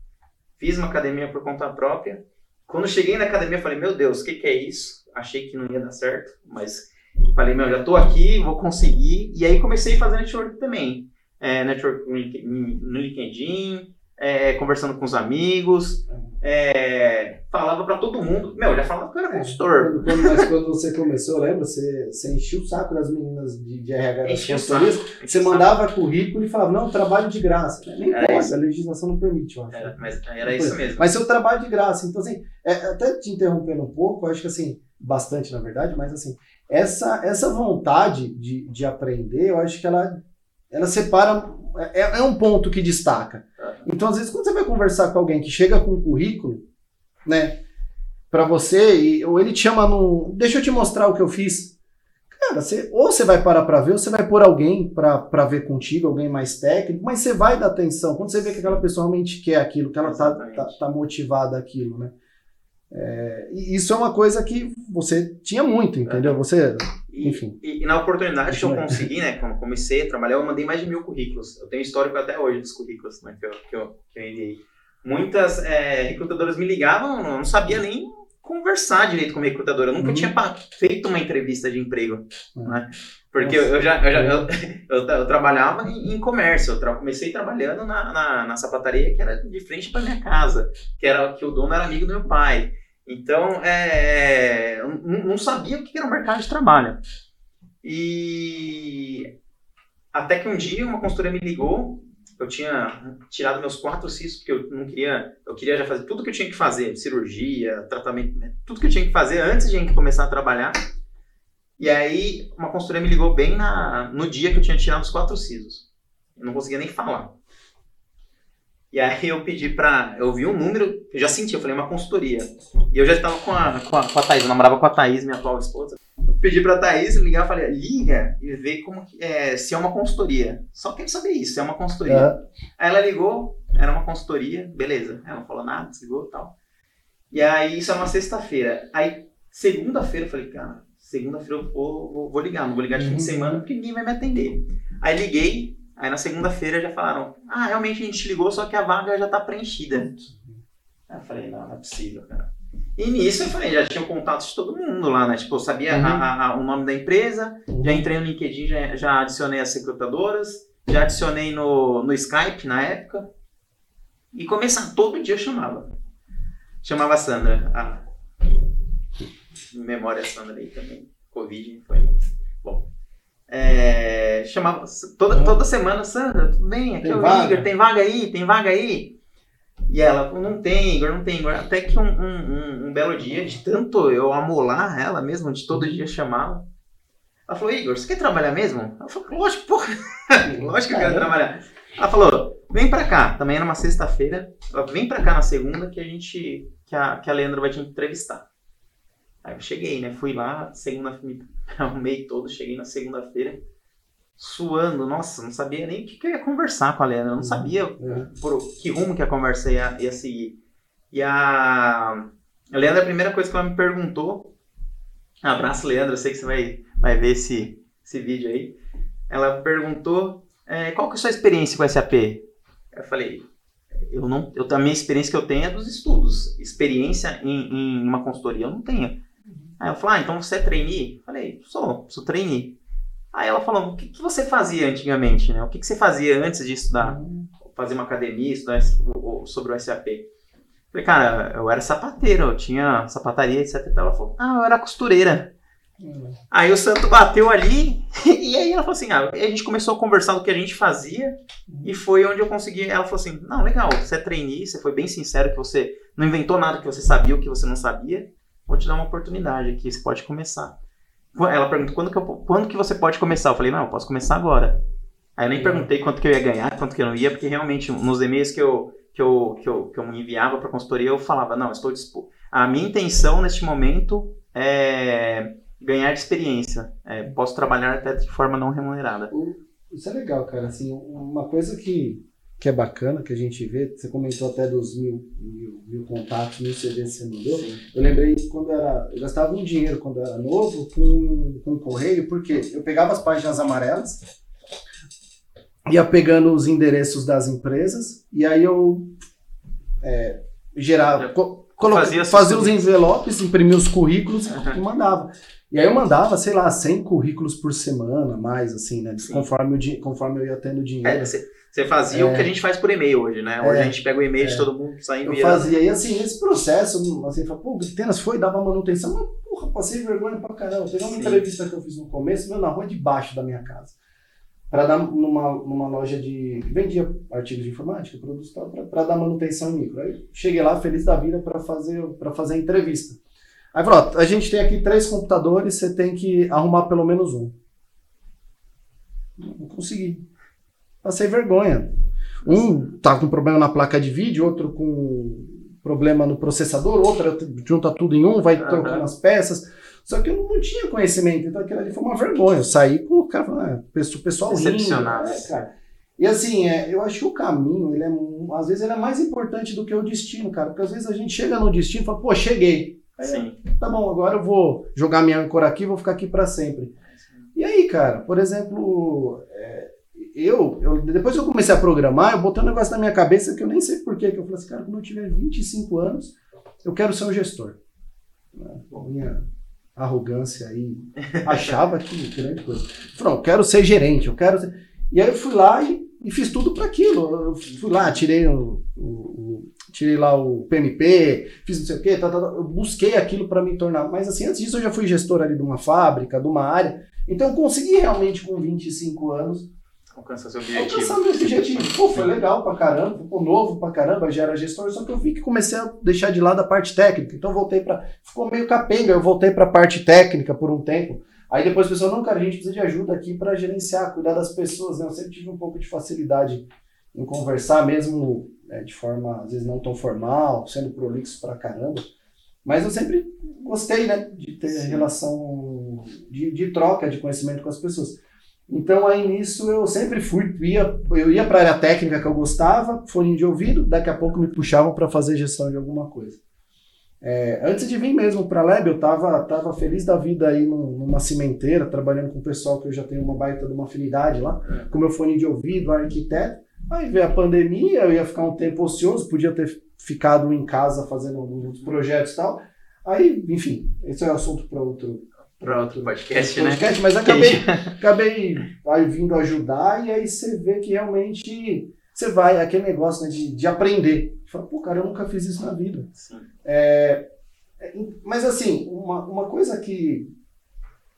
fiz uma academia por conta própria, quando cheguei na academia, falei, meu Deus, o que, que é isso? Achei que não ia dar certo, mas falei, meu, já tô aqui, vou conseguir, e aí comecei a fazer network também, é, network no LinkedIn, é, conversando com os amigos, é, falava para todo mundo. Meu, já falava que eu era é, consultor. Quando, mas quando você começou, lembra? Você, você enchia o saco das meninas de, de RH das consultorias. Você mandava currículo e falava, não, trabalho de graça. Nem era pode, isso. a legislação não permite, eu acho. Era, mas era isso mesmo. Mas seu trabalho de graça. Então, assim, é, até te interrompendo um pouco, eu acho que assim, bastante na verdade, mas assim, essa, essa vontade de, de aprender, eu acho que ela, ela separa é, é um ponto que destaca. Então, às vezes, quando você vai conversar com alguém que chega com um currículo, né, para você, e, ou ele te chama no. Deixa eu te mostrar o que eu fiz. Cara, você, ou você vai parar para ver, ou você vai pôr alguém para ver contigo, alguém mais técnico, mas você vai dar atenção. Quando você vê que aquela pessoa realmente quer aquilo, que ela tá, tá, tá motivada aquilo, né? É, isso é uma coisa que você tinha muito, entendeu? Você, enfim. E, e na oportunidade que eu consegui, né, quando comecei a trabalhar, eu mandei mais de mil currículos. Eu tenho histórico até hoje dos currículos né, que, eu, que, eu, que eu enviei. Muitas é, recrutadoras me ligavam, eu não sabia nem conversar direito com a recrutadora. Eu nunca uhum. tinha feito uma entrevista de emprego, uhum. né? Porque eu, eu, já, eu, já eu, eu, eu trabalhava em, em comércio, eu tra comecei trabalhando na, na, na, sapataria que era de frente para minha casa, que era que o dono era amigo do meu pai. Então, é, eu não sabia o que era o mercado de trabalho. E até que um dia uma consultora me ligou, eu tinha tirado meus quatro cistos, porque eu não queria, eu queria já fazer tudo que eu tinha que fazer, cirurgia, tratamento, tudo que eu tinha que fazer antes de começar a trabalhar. E aí, uma consultoria me ligou bem na, no dia que eu tinha tirado os quatro sisos. Eu não conseguia nem falar. E aí eu pedi pra. Eu vi um número, eu já senti, eu falei, uma consultoria. E eu já estava com a, com a, com a Thaís, eu namorava com a Thaís, minha atual esposa. pedi pra Thaís ligar, falei, liga e vê como que, é, se é uma consultoria. Só quero saber isso, se é uma consultoria. É. Aí ela ligou, era uma consultoria, beleza. Ela não falou nada, desligou e tal. E aí, isso é uma sexta-feira. Aí, segunda-feira, eu falei, cara, segunda-feira eu vou, vou, vou, ligar, não vou ligar de fim de uhum. semana porque ninguém vai me atender. Aí liguei, aí na segunda-feira já falaram, ah, realmente a gente ligou, só que a vaga já tá preenchida. Aí eu falei, não, não é possível, cara. E nisso eu falei, já tinha contato de todo mundo lá, né? Tipo, eu sabia uhum. a, a, o nome da empresa, uhum. já entrei no LinkedIn, já, já adicionei as recrutadoras, já adicionei no, no Skype na época. E começar, todo dia eu chamava. Chamava a Sandra. Ah, memória a Sandra aí também. Covid foi. Bom. É, chamava toda, toda semana, Sandra, tudo bem? Aqui tem é o vaga? Igor, tem vaga aí? Tem vaga aí? E ela, não tem, Igor, não tem, Igor. Até que um, um, um, belo dia, de tanto eu amolar ela mesmo, de todo dia chamá-la, ela falou, Igor, você quer trabalhar mesmo? Ela falou, lógico, porra, lógico que eu quero trabalhar. Ela falou, vem pra cá, também era uma sexta-feira, vem pra cá na segunda que a gente, que a, que a Leandra vai te entrevistar. Aí eu cheguei, né, fui lá, segunda, me arrumei todo, cheguei na segunda-feira, suando, nossa, não sabia nem o que, que eu ia conversar com a Leandra, não uhum. sabia uhum. por que rumo que a conversa ia, ia seguir. E a, a Leandra, a primeira coisa que ela me perguntou, abraço Leandra, eu sei que você vai, vai ver esse, esse vídeo aí, ela perguntou é, qual que é a sua experiência com SAP? Eu falei, eu não, eu, a minha experiência que eu tenho é dos estudos, experiência em, em uma consultoria eu não tenho. Aí ela falou, ah, então você é trainee? Eu falei, sou, sou trainee. Aí ela falou, o que, que você fazia antigamente, né? O que, que você fazia antes de estudar? Fazer uma academia, estudar sobre o SAP? Falei, cara, eu era sapateiro, eu tinha sapataria, etc. Ela falou, ah, eu era costureira. Hum. Aí o santo bateu ali, e aí ela falou assim: ah, a gente começou a conversar do que a gente fazia, e foi onde eu consegui. Ela falou assim: não, legal, você é trainee, você foi bem sincero que você não inventou nada que você sabia, o que você não sabia. Vou te dar uma oportunidade aqui, você pode começar. Ela perguntou quando que, eu, quando que você pode começar? Eu falei, não, eu posso começar agora. Aí eu nem perguntei quanto que eu ia ganhar, quanto que eu não ia, porque realmente nos e-mails que eu, que eu, que eu, que eu me enviava para a consultoria, eu falava, não, estou disposto. A minha intenção neste momento é ganhar experiência. É, posso trabalhar até de forma não remunerada. Isso é legal, cara. Assim, uma coisa que que é bacana, que a gente vê, você comentou até dos mil, mil, mil contatos, mil CDs que você mandou. Sim. Eu lembrei quando era. Eu gastava um dinheiro quando era novo com, com correio, porque eu pegava as páginas amarelas, ia pegando os endereços das empresas, e aí eu é, gerava. fazia, fazia os envelopes, imprimia os currículos uhum. e mandava. E aí eu mandava, sei lá, 100 currículos por semana, mais assim, né? Conforme, o, conforme eu ia tendo dinheiro. É, você fazia é. o que a gente faz por e-mail hoje, né? Hoje é. a gente pega o e-mail é. de todo mundo, sai enviando. Eu fazia, e assim, nesse processo, assim, fala, pô, Tenas foi, dava manutenção, mas porra, passei vergonha pra caramba. Pegar uma Sim. entrevista que eu fiz no começo, meu, na rua de baixo da minha casa. Pra dar numa, numa loja de. vendia artigos de informática, produtos tal, pra, pra dar manutenção em micro. Aí cheguei lá, feliz da vida, pra fazer, pra fazer a entrevista. Aí falou, ó, a gente tem aqui três computadores, você tem que arrumar pelo menos um. Não consegui. Passei vergonha. Um tá com problema na placa de vídeo, outro com problema no processador, outra junta tudo em um, vai uhum. trocando as peças. Só que eu não tinha conhecimento, então aquilo ali foi uma vergonha. Eu saí com o cara, ah, o pessoal rindo. É, cara. E assim, é, eu acho que o caminho, ele é, às vezes, ele é mais importante do que o destino, cara. Porque às vezes a gente chega no destino e fala, pô, cheguei. Aí, Sim. Tá bom, agora eu vou jogar minha âncora aqui vou ficar aqui para sempre. E aí, cara, por exemplo, é, eu, eu, depois que eu comecei a programar, eu botei um negócio na minha cabeça que eu nem sei porquê, que eu falei assim, cara, quando eu tiver 25 anos, eu quero ser um gestor. Né? Minha arrogância aí, achava que grande coisa. Falei, eu quero ser gerente, eu quero ser... E aí eu fui lá e, e fiz tudo para aquilo. Eu fui lá, tirei o, o, tirei lá o PMP, fiz não sei o quê, tá, tá, tá. eu busquei aquilo para me tornar. Mas assim, antes disso eu já fui gestor ali de uma fábrica, de uma área. Então eu consegui realmente com 25 anos alcançar seu objetivo. Alcançar meu objetivo. Pô, foi legal pra caramba, ficou novo pra caramba, já era gestor, só que eu vi que comecei a deixar de lado a parte técnica. Então voltei para Ficou meio capenga, eu voltei pra parte técnica por um tempo. Aí depois o pessoal, não, cara, a gente precisa de ajuda aqui para gerenciar, cuidar das pessoas, né? Eu sempre tive um pouco de facilidade em conversar, mesmo né, de forma, às vezes, não tão formal, sendo prolixo pra caramba. Mas eu sempre gostei, né, de ter Sim. relação de, de troca de conhecimento com as pessoas. Então aí nisso eu sempre fui, ia, eu ia para a área técnica que eu gostava, fone de ouvido, daqui a pouco me puxavam para fazer gestão de alguma coisa. É, antes de vir mesmo para a Lab, eu tava, tava feliz da vida aí numa cimenteira, trabalhando com o pessoal que eu já tenho uma baita de uma afinidade lá, é. com meu fone de ouvido, arquiteto. Aí veio a pandemia, eu ia ficar um tempo ocioso, podia ter ficado em casa fazendo alguns projetos e tal. Aí, enfim, esse é o assunto para outro, para outro podcast, né? podcast, mas acabei, acabei aí vindo ajudar e aí você vê que realmente você vai, aquele negócio né, de, de aprender. Fala, pô, cara, eu nunca fiz isso na vida. É, é, mas assim, uma, uma coisa que,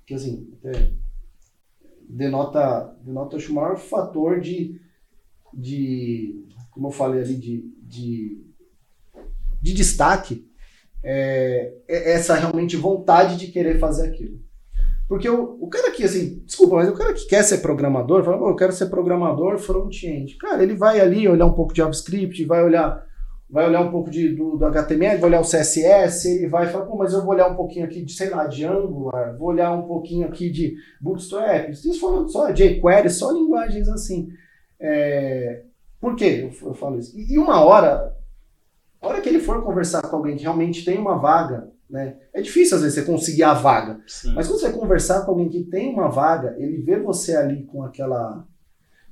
que assim, é, denota, denota acho, o maior fator de, de, como eu falei ali, de, de, de destaque é, é, essa realmente vontade de querer fazer aquilo. Porque o, o cara que, assim, desculpa, mas o cara que quer ser programador, fala, eu quero ser programador front-end. Cara, ele vai ali olhar um pouco de JavaScript, vai olhar vai olhar um pouco de, do, do HTML, vai olhar o CSS, ele vai falar, pô, mas eu vou olhar um pouquinho aqui de, sei lá, de Angular, vou olhar um pouquinho aqui de Bootstrap, isso falando só jQuery, só linguagens assim. É, por que eu, eu falo isso? E, e uma hora, a hora que ele for conversar com alguém que realmente tem uma vaga, né? É difícil às vezes você conseguir a vaga. Sim. Mas quando você conversar com alguém que tem uma vaga, ele vê você ali com aquela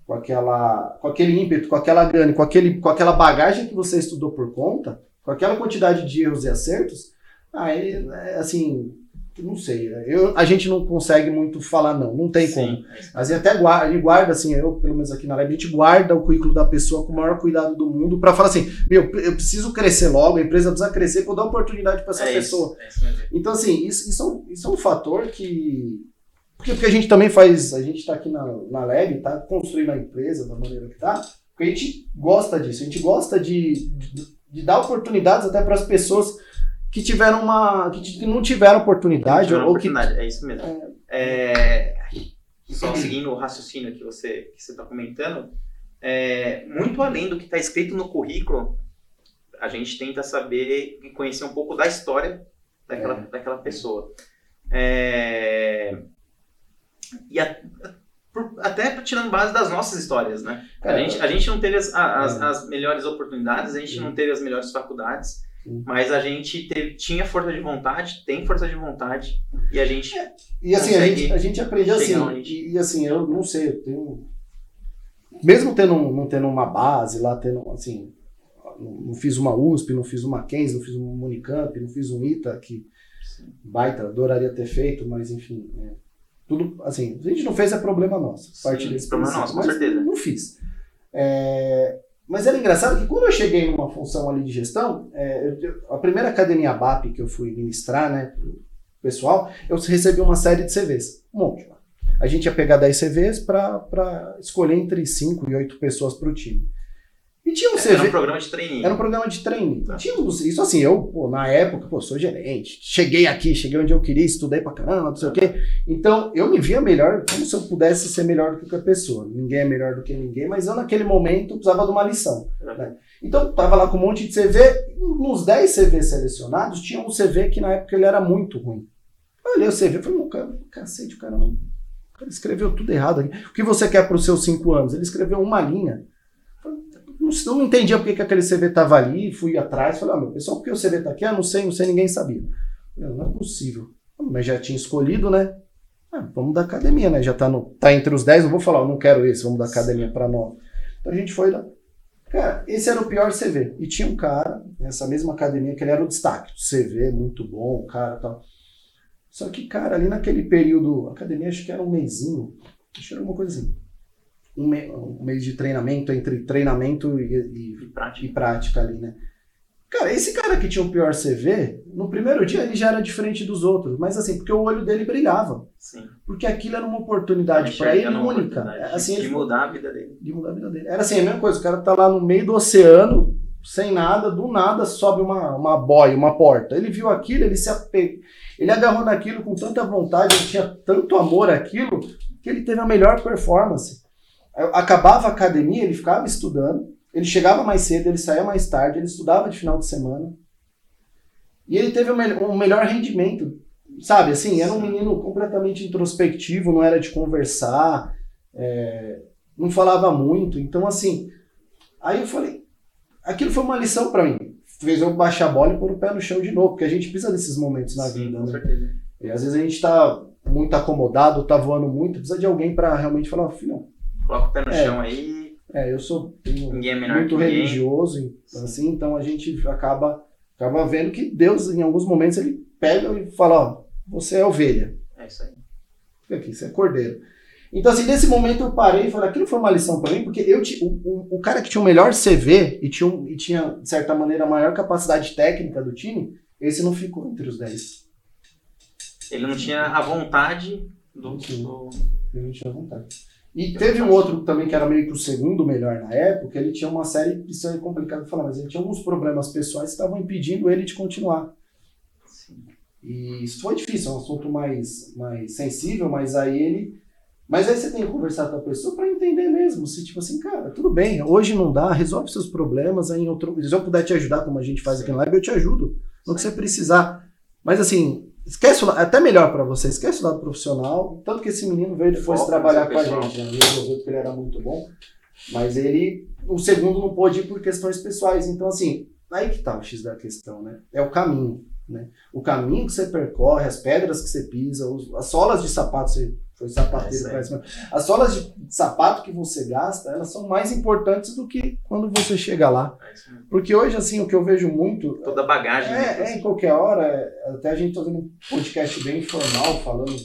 com aquela com aquele ímpeto, com aquela gana, com aquele com aquela bagagem que você estudou por conta, com aquela quantidade de erros e acertos, aí é, assim, não sei, eu, a gente não consegue muito falar não, não tem Sim, como. Mas até guarda, ele guarda assim, eu pelo menos aqui na Lab, a gente guarda o currículo da pessoa com o maior cuidado do mundo para falar assim, meu, eu preciso crescer logo, a empresa precisa crescer para dar oportunidade para essa é pessoa. Isso, é isso então assim, isso, isso, é um, isso é um fator que porque, porque a gente também faz, a gente está aqui na, na Lab, está construindo a empresa da maneira que está, porque a gente gosta disso, a gente gosta de, de, de dar oportunidades até para as pessoas que tiveram uma. que, não tiveram oportunidade. Tiveram ou oportunidade, que, é isso mesmo. É... É... Só seguindo o raciocínio que você que está comentando, é... muito além do que está escrito no currículo, a gente tenta saber e conhecer um pouco da história daquela, é. daquela pessoa. É... E a, até tirando base das nossas histórias, né? A, gente, a gente não teve as, as, é. as melhores oportunidades, a gente não teve as melhores faculdades. Mas a gente teve, tinha força de vontade, tem força de vontade, e a gente. É, e assim, a gente, a gente aprende assim. E, e, assim, eu não sei, eu tenho. Mesmo tendo, não tendo uma base lá, tendo, assim. Não fiz uma USP, não fiz uma Keynes, não fiz um Unicamp, não fiz um ITA, que Sim. baita, adoraria ter feito, mas enfim. É, tudo, assim, a gente não fez é problema nosso. Sim, parte desse problema nosso, com certeza. Não fiz. É, mas era engraçado que quando eu cheguei numa função ali de gestão, é, a primeira academia BAP que eu fui ministrar, né, pessoal, eu recebi uma série de CVs, um monte. A gente ia pegar 10 CVs para escolher entre 5 e 8 pessoas para o time. E tinha um CV. Era um programa de treino. Era um programa de treino. Tá. Tinha um, isso assim, eu, pô, na época, pô, sou gerente. Cheguei aqui, cheguei onde eu queria, estudei pra caramba, não sei o quê. Então, eu me via melhor, como se eu pudesse ser melhor do que qualquer pessoa. Ninguém é melhor do que ninguém, mas eu, naquele momento, precisava de uma lição. Né? Então, tava lá com um monte de CV. Nos 10 CV selecionados, tinha um CV que na época ele era muito ruim. Eu olhei o CV e falei, cara, cacete, o cara não. O cara escreveu tudo errado aqui. O que você quer para os seus 5 anos? Ele escreveu uma linha não, não entendia porque que aquele CV estava ali, fui atrás, falei, ah, meu pessoal, porque o CV está aqui? Ah, não sei, não sei, ninguém sabia. Não é possível. Mas já tinha escolhido, né? Ah, vamos da academia, né? Já está no, tá entre os 10, não vou falar, não quero esse, vamos da academia para 9. Então a gente foi lá. Cara, esse era o pior CV. E tinha um cara nessa mesma academia que ele era o destaque. CV muito bom, cara tal. Só que, cara, ali naquele período, academia acho que era um mêsinho, acho que era uma coisa assim um, me, um mês de treinamento, entre treinamento e, e, e, prática. e prática ali, né? Cara, esse cara que tinha o pior CV, no primeiro dia ele já era diferente dos outros, mas assim, porque o olho dele brilhava. Sim. Porque aquilo era uma oportunidade para ele única. Assim, de, de mudar a vida dele. De mudar a vida dele. Era assim, a mesma coisa, o cara tá lá no meio do oceano, sem nada, do nada sobe uma, uma boia, uma porta. Ele viu aquilo, ele se ape... ele agarrou naquilo com tanta vontade, ele tinha tanto amor àquilo, que ele teve a melhor performance acabava a academia, ele ficava estudando, ele chegava mais cedo, ele saía mais tarde, ele estudava de final de semana. E ele teve um, melhor rendimento sabe, assim, era um menino completamente introspectivo, não era de conversar, é, não falava muito. Então, assim, aí eu falei, aquilo foi uma lição para mim. Fez eu baixar a bola e pôr o pé no chão de novo, porque a gente precisa desses momentos na Sim, vida, né? E às vezes a gente tá muito acomodado, tá voando muito, precisa de alguém para realmente falar, filho, coloca o pé no é, chão aí. É, eu sou é muito religioso, então, assim, então a gente acaba, acaba vendo que Deus, em alguns momentos, ele pega e fala, ó, você é ovelha. É isso aí. Fica aqui, você é cordeiro. Então, assim, nesse momento eu parei e falei, aquilo foi uma lição para mim, porque eu o, o, cara que tinha o melhor CV e tinha, e tinha, de certa maneira, a maior capacidade técnica do time, esse não ficou entre os 10. Ele não tinha a vontade do. Ele não tinha vontade. E teve um outro também que era meio que o segundo melhor na época, ele tinha uma série, isso é complicado de falar, mas ele tinha alguns problemas pessoais que estavam impedindo ele de continuar. E isso foi difícil, é um assunto mais, mais sensível, mas aí ele. Mas aí você tem que conversar com a pessoa para entender mesmo. Se, tipo assim, cara, tudo bem, hoje não dá, resolve seus problemas, aí em outro. Se eu puder te ajudar, como a gente faz aqui na live, eu te ajudo. No que você precisar. Mas assim, esquece o, até melhor para você, esquece o lado profissional. Tanto que esse menino veio depois Foca trabalhar com a gente, né? Ele resolveu porque ele era muito bom. Mas ele, o segundo não pôde ir por questões pessoais. Então, assim, aí que tá o X da questão, né? É o caminho. Né? O caminho que você percorre, as pedras que você pisa, as solas de sapato, você foi sapateiro, é as solas de sapato que você gasta, elas são mais importantes do que quando você chega lá. É Porque hoje, assim, o que eu vejo muito. Toda bagagem. É, né? é em qualquer hora, é, até a gente tá fazendo um podcast bem informal, falando,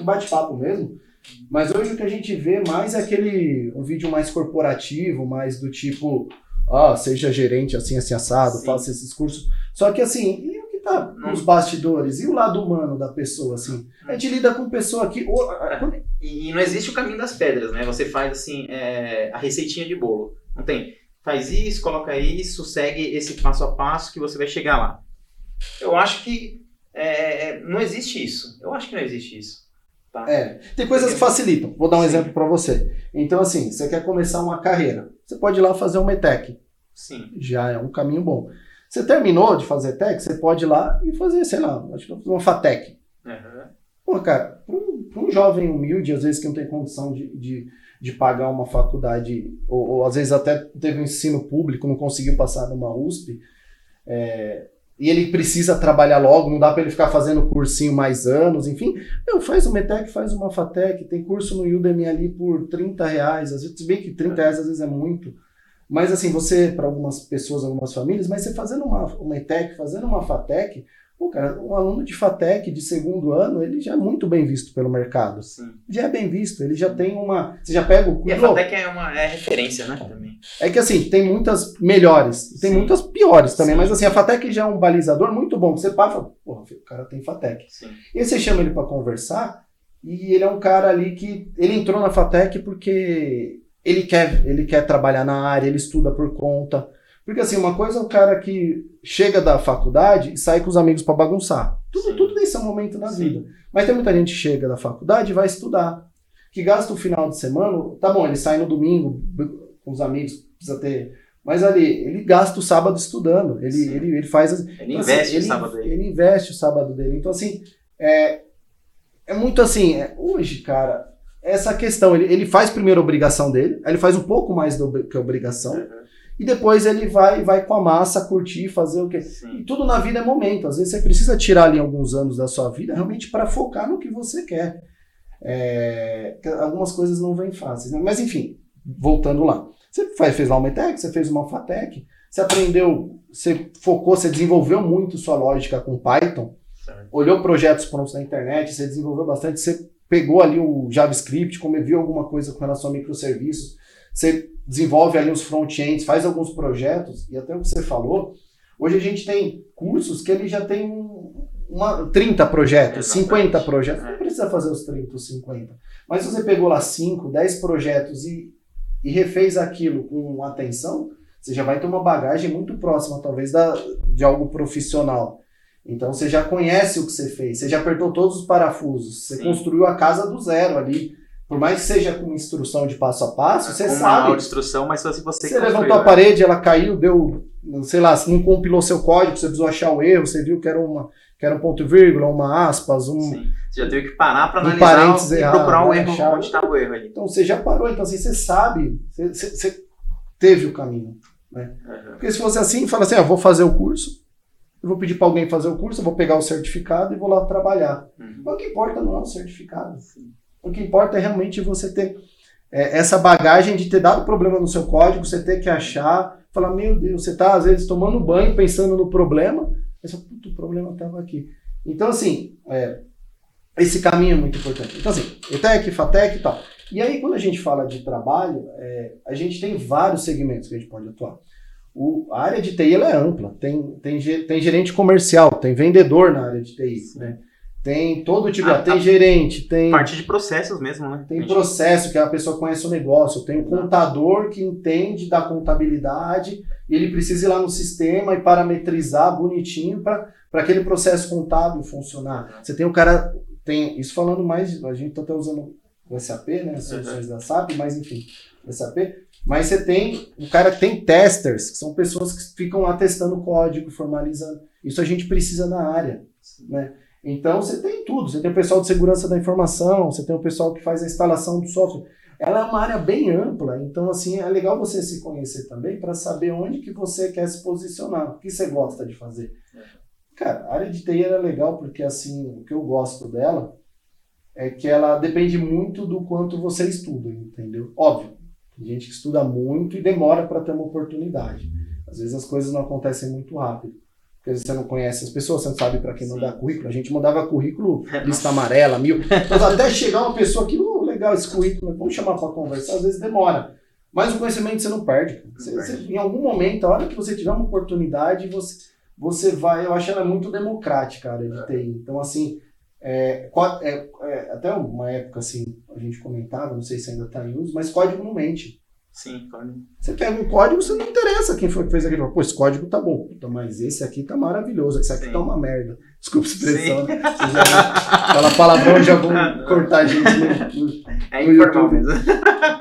um bate-papo mesmo. Mas hoje o que a gente vê mais é aquele um vídeo mais corporativo, mais do tipo, ah, seja gerente assim, assim, assado, Sim. faça esses cursos. Só que assim, tá nos bastidores e o lado humano da pessoa, assim. A gente lida com pessoa que. É, e não existe o caminho das pedras, né? Você faz assim, é, a receitinha de bolo. Não tem. Faz isso, coloca isso, segue esse passo a passo que você vai chegar lá. Eu acho que é, é não existe isso. Eu acho que não existe isso. Tá? É, tem coisas que facilitam. Vou dar um Sim. exemplo para você. Então, assim, você quer começar uma carreira, você pode ir lá fazer um METEC. Sim. Já é um caminho bom. Você terminou de fazer tech, você pode ir lá e fazer, sei lá, uma FATEC. Uhum. Pô, cara, para um, um, jovem humilde, às vezes que não tem condição de, de, de pagar uma faculdade, ou, ou, às vezes até teve um ensino público, não conseguiu passar numa USP, é, e ele precisa trabalhar logo, não dá para ele ficar fazendo cursinho mais anos, enfim. Meu, faz uma METEC, faz uma FATEC, tem curso no Udemy ali por 30 reais, às vezes, se bem que 30 reais às vezes é muito. Mas assim, você, para algumas pessoas, algumas famílias, mas você fazendo uma, uma ETEC, fazendo uma FATEC, pô, cara, um aluno de FATEC de segundo ano, ele já é muito bem visto pelo mercado. Sim. Já é bem visto, ele já tem uma. Você já pega o. E a FATEC é uma é referência, né? Também. É que assim, tem muitas melhores, tem Sim. muitas piores também, Sim. mas assim, a FATEC já é um balizador muito bom. Você para e fala, porra, o cara tem FATEC. Sim. E aí você chama ele para conversar, e ele é um cara ali que. Ele entrou na FATEC porque ele quer, ele quer trabalhar na área, ele estuda por conta. Porque assim, uma coisa é o cara que chega da faculdade e sai com os amigos para bagunçar. Tudo, tudo tem seu momento na Sim. vida. Mas tem muita gente que chega da faculdade e vai estudar. Que gasta o final de semana, tá bom, ele sai no domingo com os amigos, precisa ter. Mas ali, ele gasta o sábado estudando. Ele, ele, ele faz. Ele então, assim, investe assim, o sábado dele. Ele investe o sábado dele. Então, assim, é, é muito assim. É, hoje, cara, essa questão. Ele, ele faz primeiro a obrigação dele, aí ele faz um pouco mais do que a obrigação, uhum. e depois ele vai vai com a massa curtir, fazer o? Sim. E tudo na vida é momento. Às vezes você precisa tirar ali alguns anos da sua vida realmente para focar no que você quer. É, algumas coisas não vêm fáceis, né? mas enfim, voltando lá. Você faz, fez lá uma ETEC, você fez uma FATEC, você aprendeu, você focou, você desenvolveu muito sua lógica com Python, certo. olhou projetos prontos na internet, você desenvolveu bastante, você pegou ali o JavaScript, como viu alguma coisa com relação a microserviços, você desenvolve ali os front-ends, faz alguns projetos, e até o que você falou, hoje a gente tem cursos que ele já tem uma, 30 projetos, Exatamente. 50 projetos, não precisa fazer os 30 ou 50, mas se você pegou lá 5, 10 projetos e, e refez aquilo com atenção, você já vai ter uma bagagem muito próxima, talvez, da, de algo profissional. Então você já conhece o que você fez, você já apertou todos os parafusos, você Sim. construiu a casa do zero ali. Por mais que seja com instrução de passo a passo, você com sabe. Uma instrução, mas se você Você levantou a né? parede, ela caiu, deu, sei lá, não compilou seu código, você precisou achar o erro, você viu que era uma que era um ponto e vírgula, uma aspas, um. Sim. Você já teve que parar para analisar e procurar o erro, onde está o erro ali. Então você já parou, então assim, você sabe, você, você, você teve o caminho. Né? Uhum. Porque se fosse assim, fala assim, ah, vou fazer o curso, eu vou pedir para alguém fazer o curso, eu vou pegar o certificado e vou lá trabalhar. Uhum. Mas o que importa não é o certificado. O que importa é realmente você ter é, essa bagagem de ter dado problema no seu código, você ter que achar, falar, meu Deus, você está às vezes tomando banho pensando no problema, mas o problema estava aqui. Então, assim, é, esse caminho é muito importante. Então, assim, ETEC, FATEC e tal. E aí, quando a gente fala de trabalho, é, a gente tem vários segmentos que a gente pode atuar. O, a área de TI é ampla. Tem, tem, tem gerente comercial, tem vendedor na área de TI, né? Tem todo tipo, ah, tem gerente, tem. Parte de processos mesmo, né? Tem processo, que a pessoa conhece o negócio, tem um contador que entende da contabilidade e ele precisa ir lá no sistema e parametrizar bonitinho para aquele processo contábil funcionar. Você tem o cara. Tem, isso falando mais, a gente está até usando o SAP, né? As soluções uhum. da SAP, mas enfim, o SAP. Mas você tem o cara que tem testers, que são pessoas que ficam lá testando código, formalizando. Isso a gente precisa na área, né? Então você tem tudo. Você tem o pessoal de segurança da informação, você tem o pessoal que faz a instalação do software. Ela é uma área bem ampla, então assim é legal você se conhecer também para saber onde que você quer se posicionar, o que você gosta de fazer. Cara, a área de TI é legal porque assim o que eu gosto dela é que ela depende muito do quanto você estuda, entendeu? Óbvio, tem gente que estuda muito e demora para ter uma oportunidade. Às vezes as coisas não acontecem muito rápido porque você não conhece as pessoas, você não sabe para quem mandar Sim. currículo. A gente mandava currículo, lista amarela, mil. Mas até chegar uma pessoa que, oh, legal esse currículo, vamos chamar para conversar, às vezes demora. Mas o conhecimento você não perde. Você, você, em algum momento, a hora que você tiver uma oportunidade, você, você vai. Eu acho ela muito democrática, a área de TI. Então, assim, é, é, é, até uma época assim, a gente comentava, não sei se ainda está em uso, mas código não mente. Sim, código. Você pega um código, você não interessa quem foi que fez aquilo. Pô, esse código tá bom. Puta, mas esse aqui tá maravilhoso. Esse aqui Sim. tá uma merda. Desculpa a expressão. Né? Fala palavrão, já vão cortar a gente no, no, é no YouTube. Mesmo.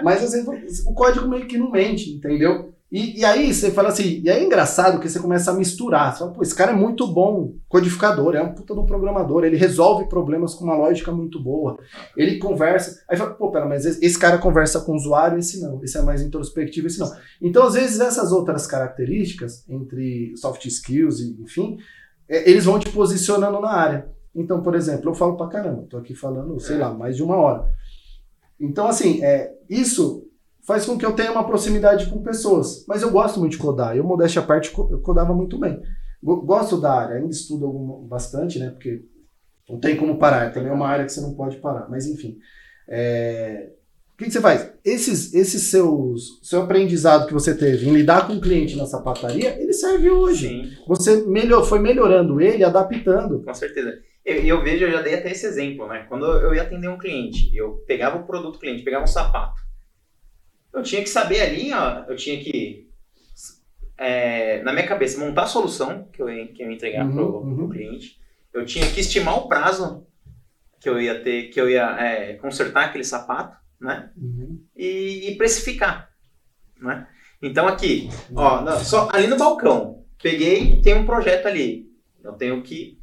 Mas vezes o código meio que não mente, entendeu? E, e, aí você fala assim, e é engraçado que você começa a misturar. Você fala, pô, esse cara é muito bom codificador, é um puta do programador, ele resolve problemas com uma lógica muito boa. Ele conversa. Aí fala, pô, pera, mas esse, cara conversa com o usuário, esse não. Esse é mais introspectivo, esse não. Então, às vezes, essas outras características, entre soft skills e enfim, é, eles vão te posicionando na área. Então, por exemplo, eu falo pra caramba, tô aqui falando, sei lá, mais de uma hora. Então, assim, é, isso faz com que eu tenha uma proximidade com pessoas. Mas eu gosto muito de codar. Eu, modéstia à parte, eu codava muito bem. Gosto da área, ainda estudo algum, bastante, né? Porque não tem como parar. Também é uma área que você não pode parar. Mas enfim. É... O que, que, você faz? Esses, esses seus seu aprendizado que você teve em lidar com o cliente na sapataria, ele serve hoje. Sim. Você melhor, foi melhorando ele, adaptando. Com certeza. Eu, eu vejo, eu já dei até esse exemplo, né? Quando eu ia atender um cliente, eu pegava o produto do cliente, pegava um sapato eu tinha que saber ali, ó, eu tinha que, é, na minha cabeça, montar a solução que eu ia, que eu ia entregar uhum, pro, uhum. pro cliente. Eu tinha que estimar o prazo que eu ia ter, que eu ia é, consertar aquele sapato, né? Uhum. E, e, precificar, né? Então aqui, ó, só ali no balcão, peguei, tem um projeto ali. Eu tenho que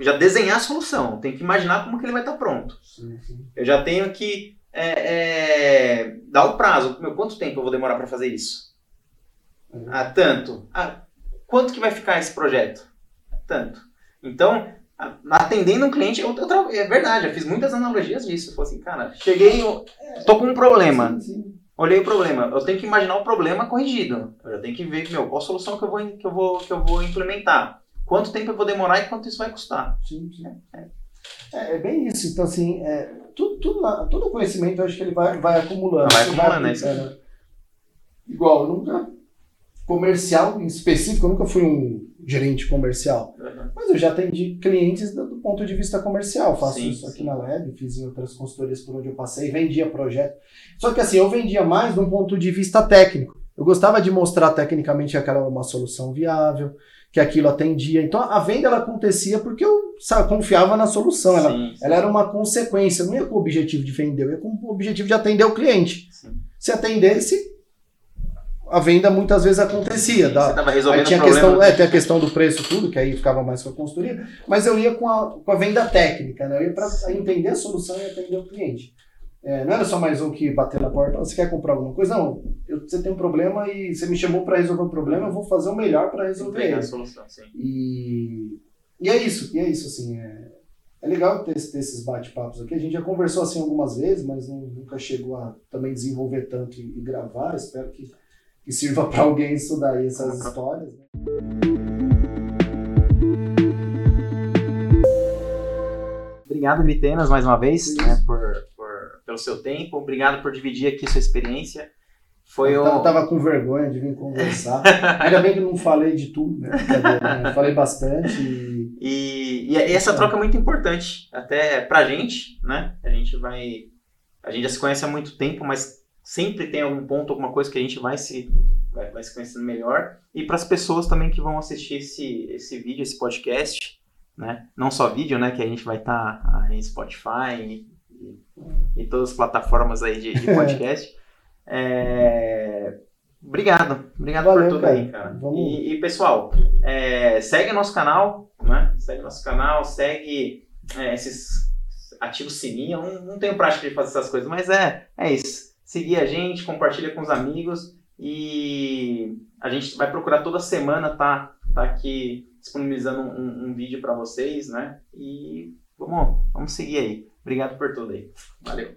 já desenhar a solução, tenho que imaginar como que ele vai estar pronto. Sim, sim. Eu já tenho que é, é, dá o prazo. Meu, quanto tempo eu vou demorar para fazer isso? Uhum. Ah, tanto. Ah, quanto que vai ficar esse projeto? Tanto. Então, atendendo um cliente, eu, eu, é verdade, eu fiz muitas analogias disso. Eu falei assim, cara, cheguei, eu, tô com um problema. Sim, sim. Olhei o problema, eu tenho que imaginar o problema corrigido. Eu tenho que ver, meu, qual a solução que eu vou, que eu vou, que eu vou implementar. Quanto tempo eu vou demorar e quanto isso vai custar. Sim, sim. É, é, é bem isso. Então, assim, é, tudo, tudo, todo conhecimento acho que ele vai, vai acumulando. Vai acumulando, vai, é né? Igual, eu nunca. Comercial em específico, eu nunca fui um gerente comercial. Uhum. Mas eu já atendi clientes do, do, ponto de vista comercial. Faço sim, isso aqui sim. na Lab, fiz em outras consultorias por onde eu passei, vendia projeto. Só que assim, eu vendia mais de um ponto de vista técnico. Eu gostava de mostrar tecnicamente que aquela uma solução viável que aquilo atendia. Então a venda ela acontecia porque eu sabe, confiava na solução. Ela, sim, sim. ela era uma consequência, não ia com o objetivo de vender, eu ia com o objetivo de atender o cliente. Sim. Se atendesse, a venda muitas vezes acontecia. Da, Você estava resolvendo aí tinha problema. questão, é, tem a questão do preço tudo, que aí ficava mais com a consultoria, mas eu ia com a, com a venda técnica, né? Eu ia para entender a solução e atender o cliente. É, não era só mais um que bater na porta, você quer comprar alguma coisa? Não, eu, você tem um problema e você me chamou para resolver o problema, eu vou fazer o melhor para resolver Entregar a ele. solução, sim. E, e é isso, e é isso, assim, é, é legal ter, ter esses bate-papos aqui. A gente já conversou assim algumas vezes, mas não- nunca chegou a também desenvolver tanto e, e gravar. Espero que, que sirva para alguém estudar aí essas histórias. né? Obrigado, Gritenas, mais uma vez, né, por- pelo seu tempo. Obrigado por dividir aqui sua experiência. Foi eu o... tava, com vergonha de vir conversar. Ainda bem que não falei de tudo, né? Falei bastante e E, e essa troca é muito importante, até pra gente, né? A gente vai. A gente já se conhece há muito tempo, mas sempre tem algum ponto, alguma coisa que a gente vai se, vai, vai se conhecendo melhor. E para as pessoas também que vão assistir esse, esse vídeo, esse podcast, né? Não só vídeo, né? Que a gente vai estar em Spotify e, todas as plataformas aí de, de podcast. É, Obrigado, obrigado Valeu, por tudo cara. aí, cara. E, e, pessoal, é, segue nosso canal, né? Segue nosso canal, segue é, esses ativa o sininho. Eu não, não tenho prática de fazer essas coisas, mas é, é isso. Seguir a gente, compartilha com os amigos e a gente vai procurar toda semana tá, tá aqui disponibilizando um, um vídeo para vocês, né? E vamos, vamos seguir aí. Obrigado por tudo aí. Valeu.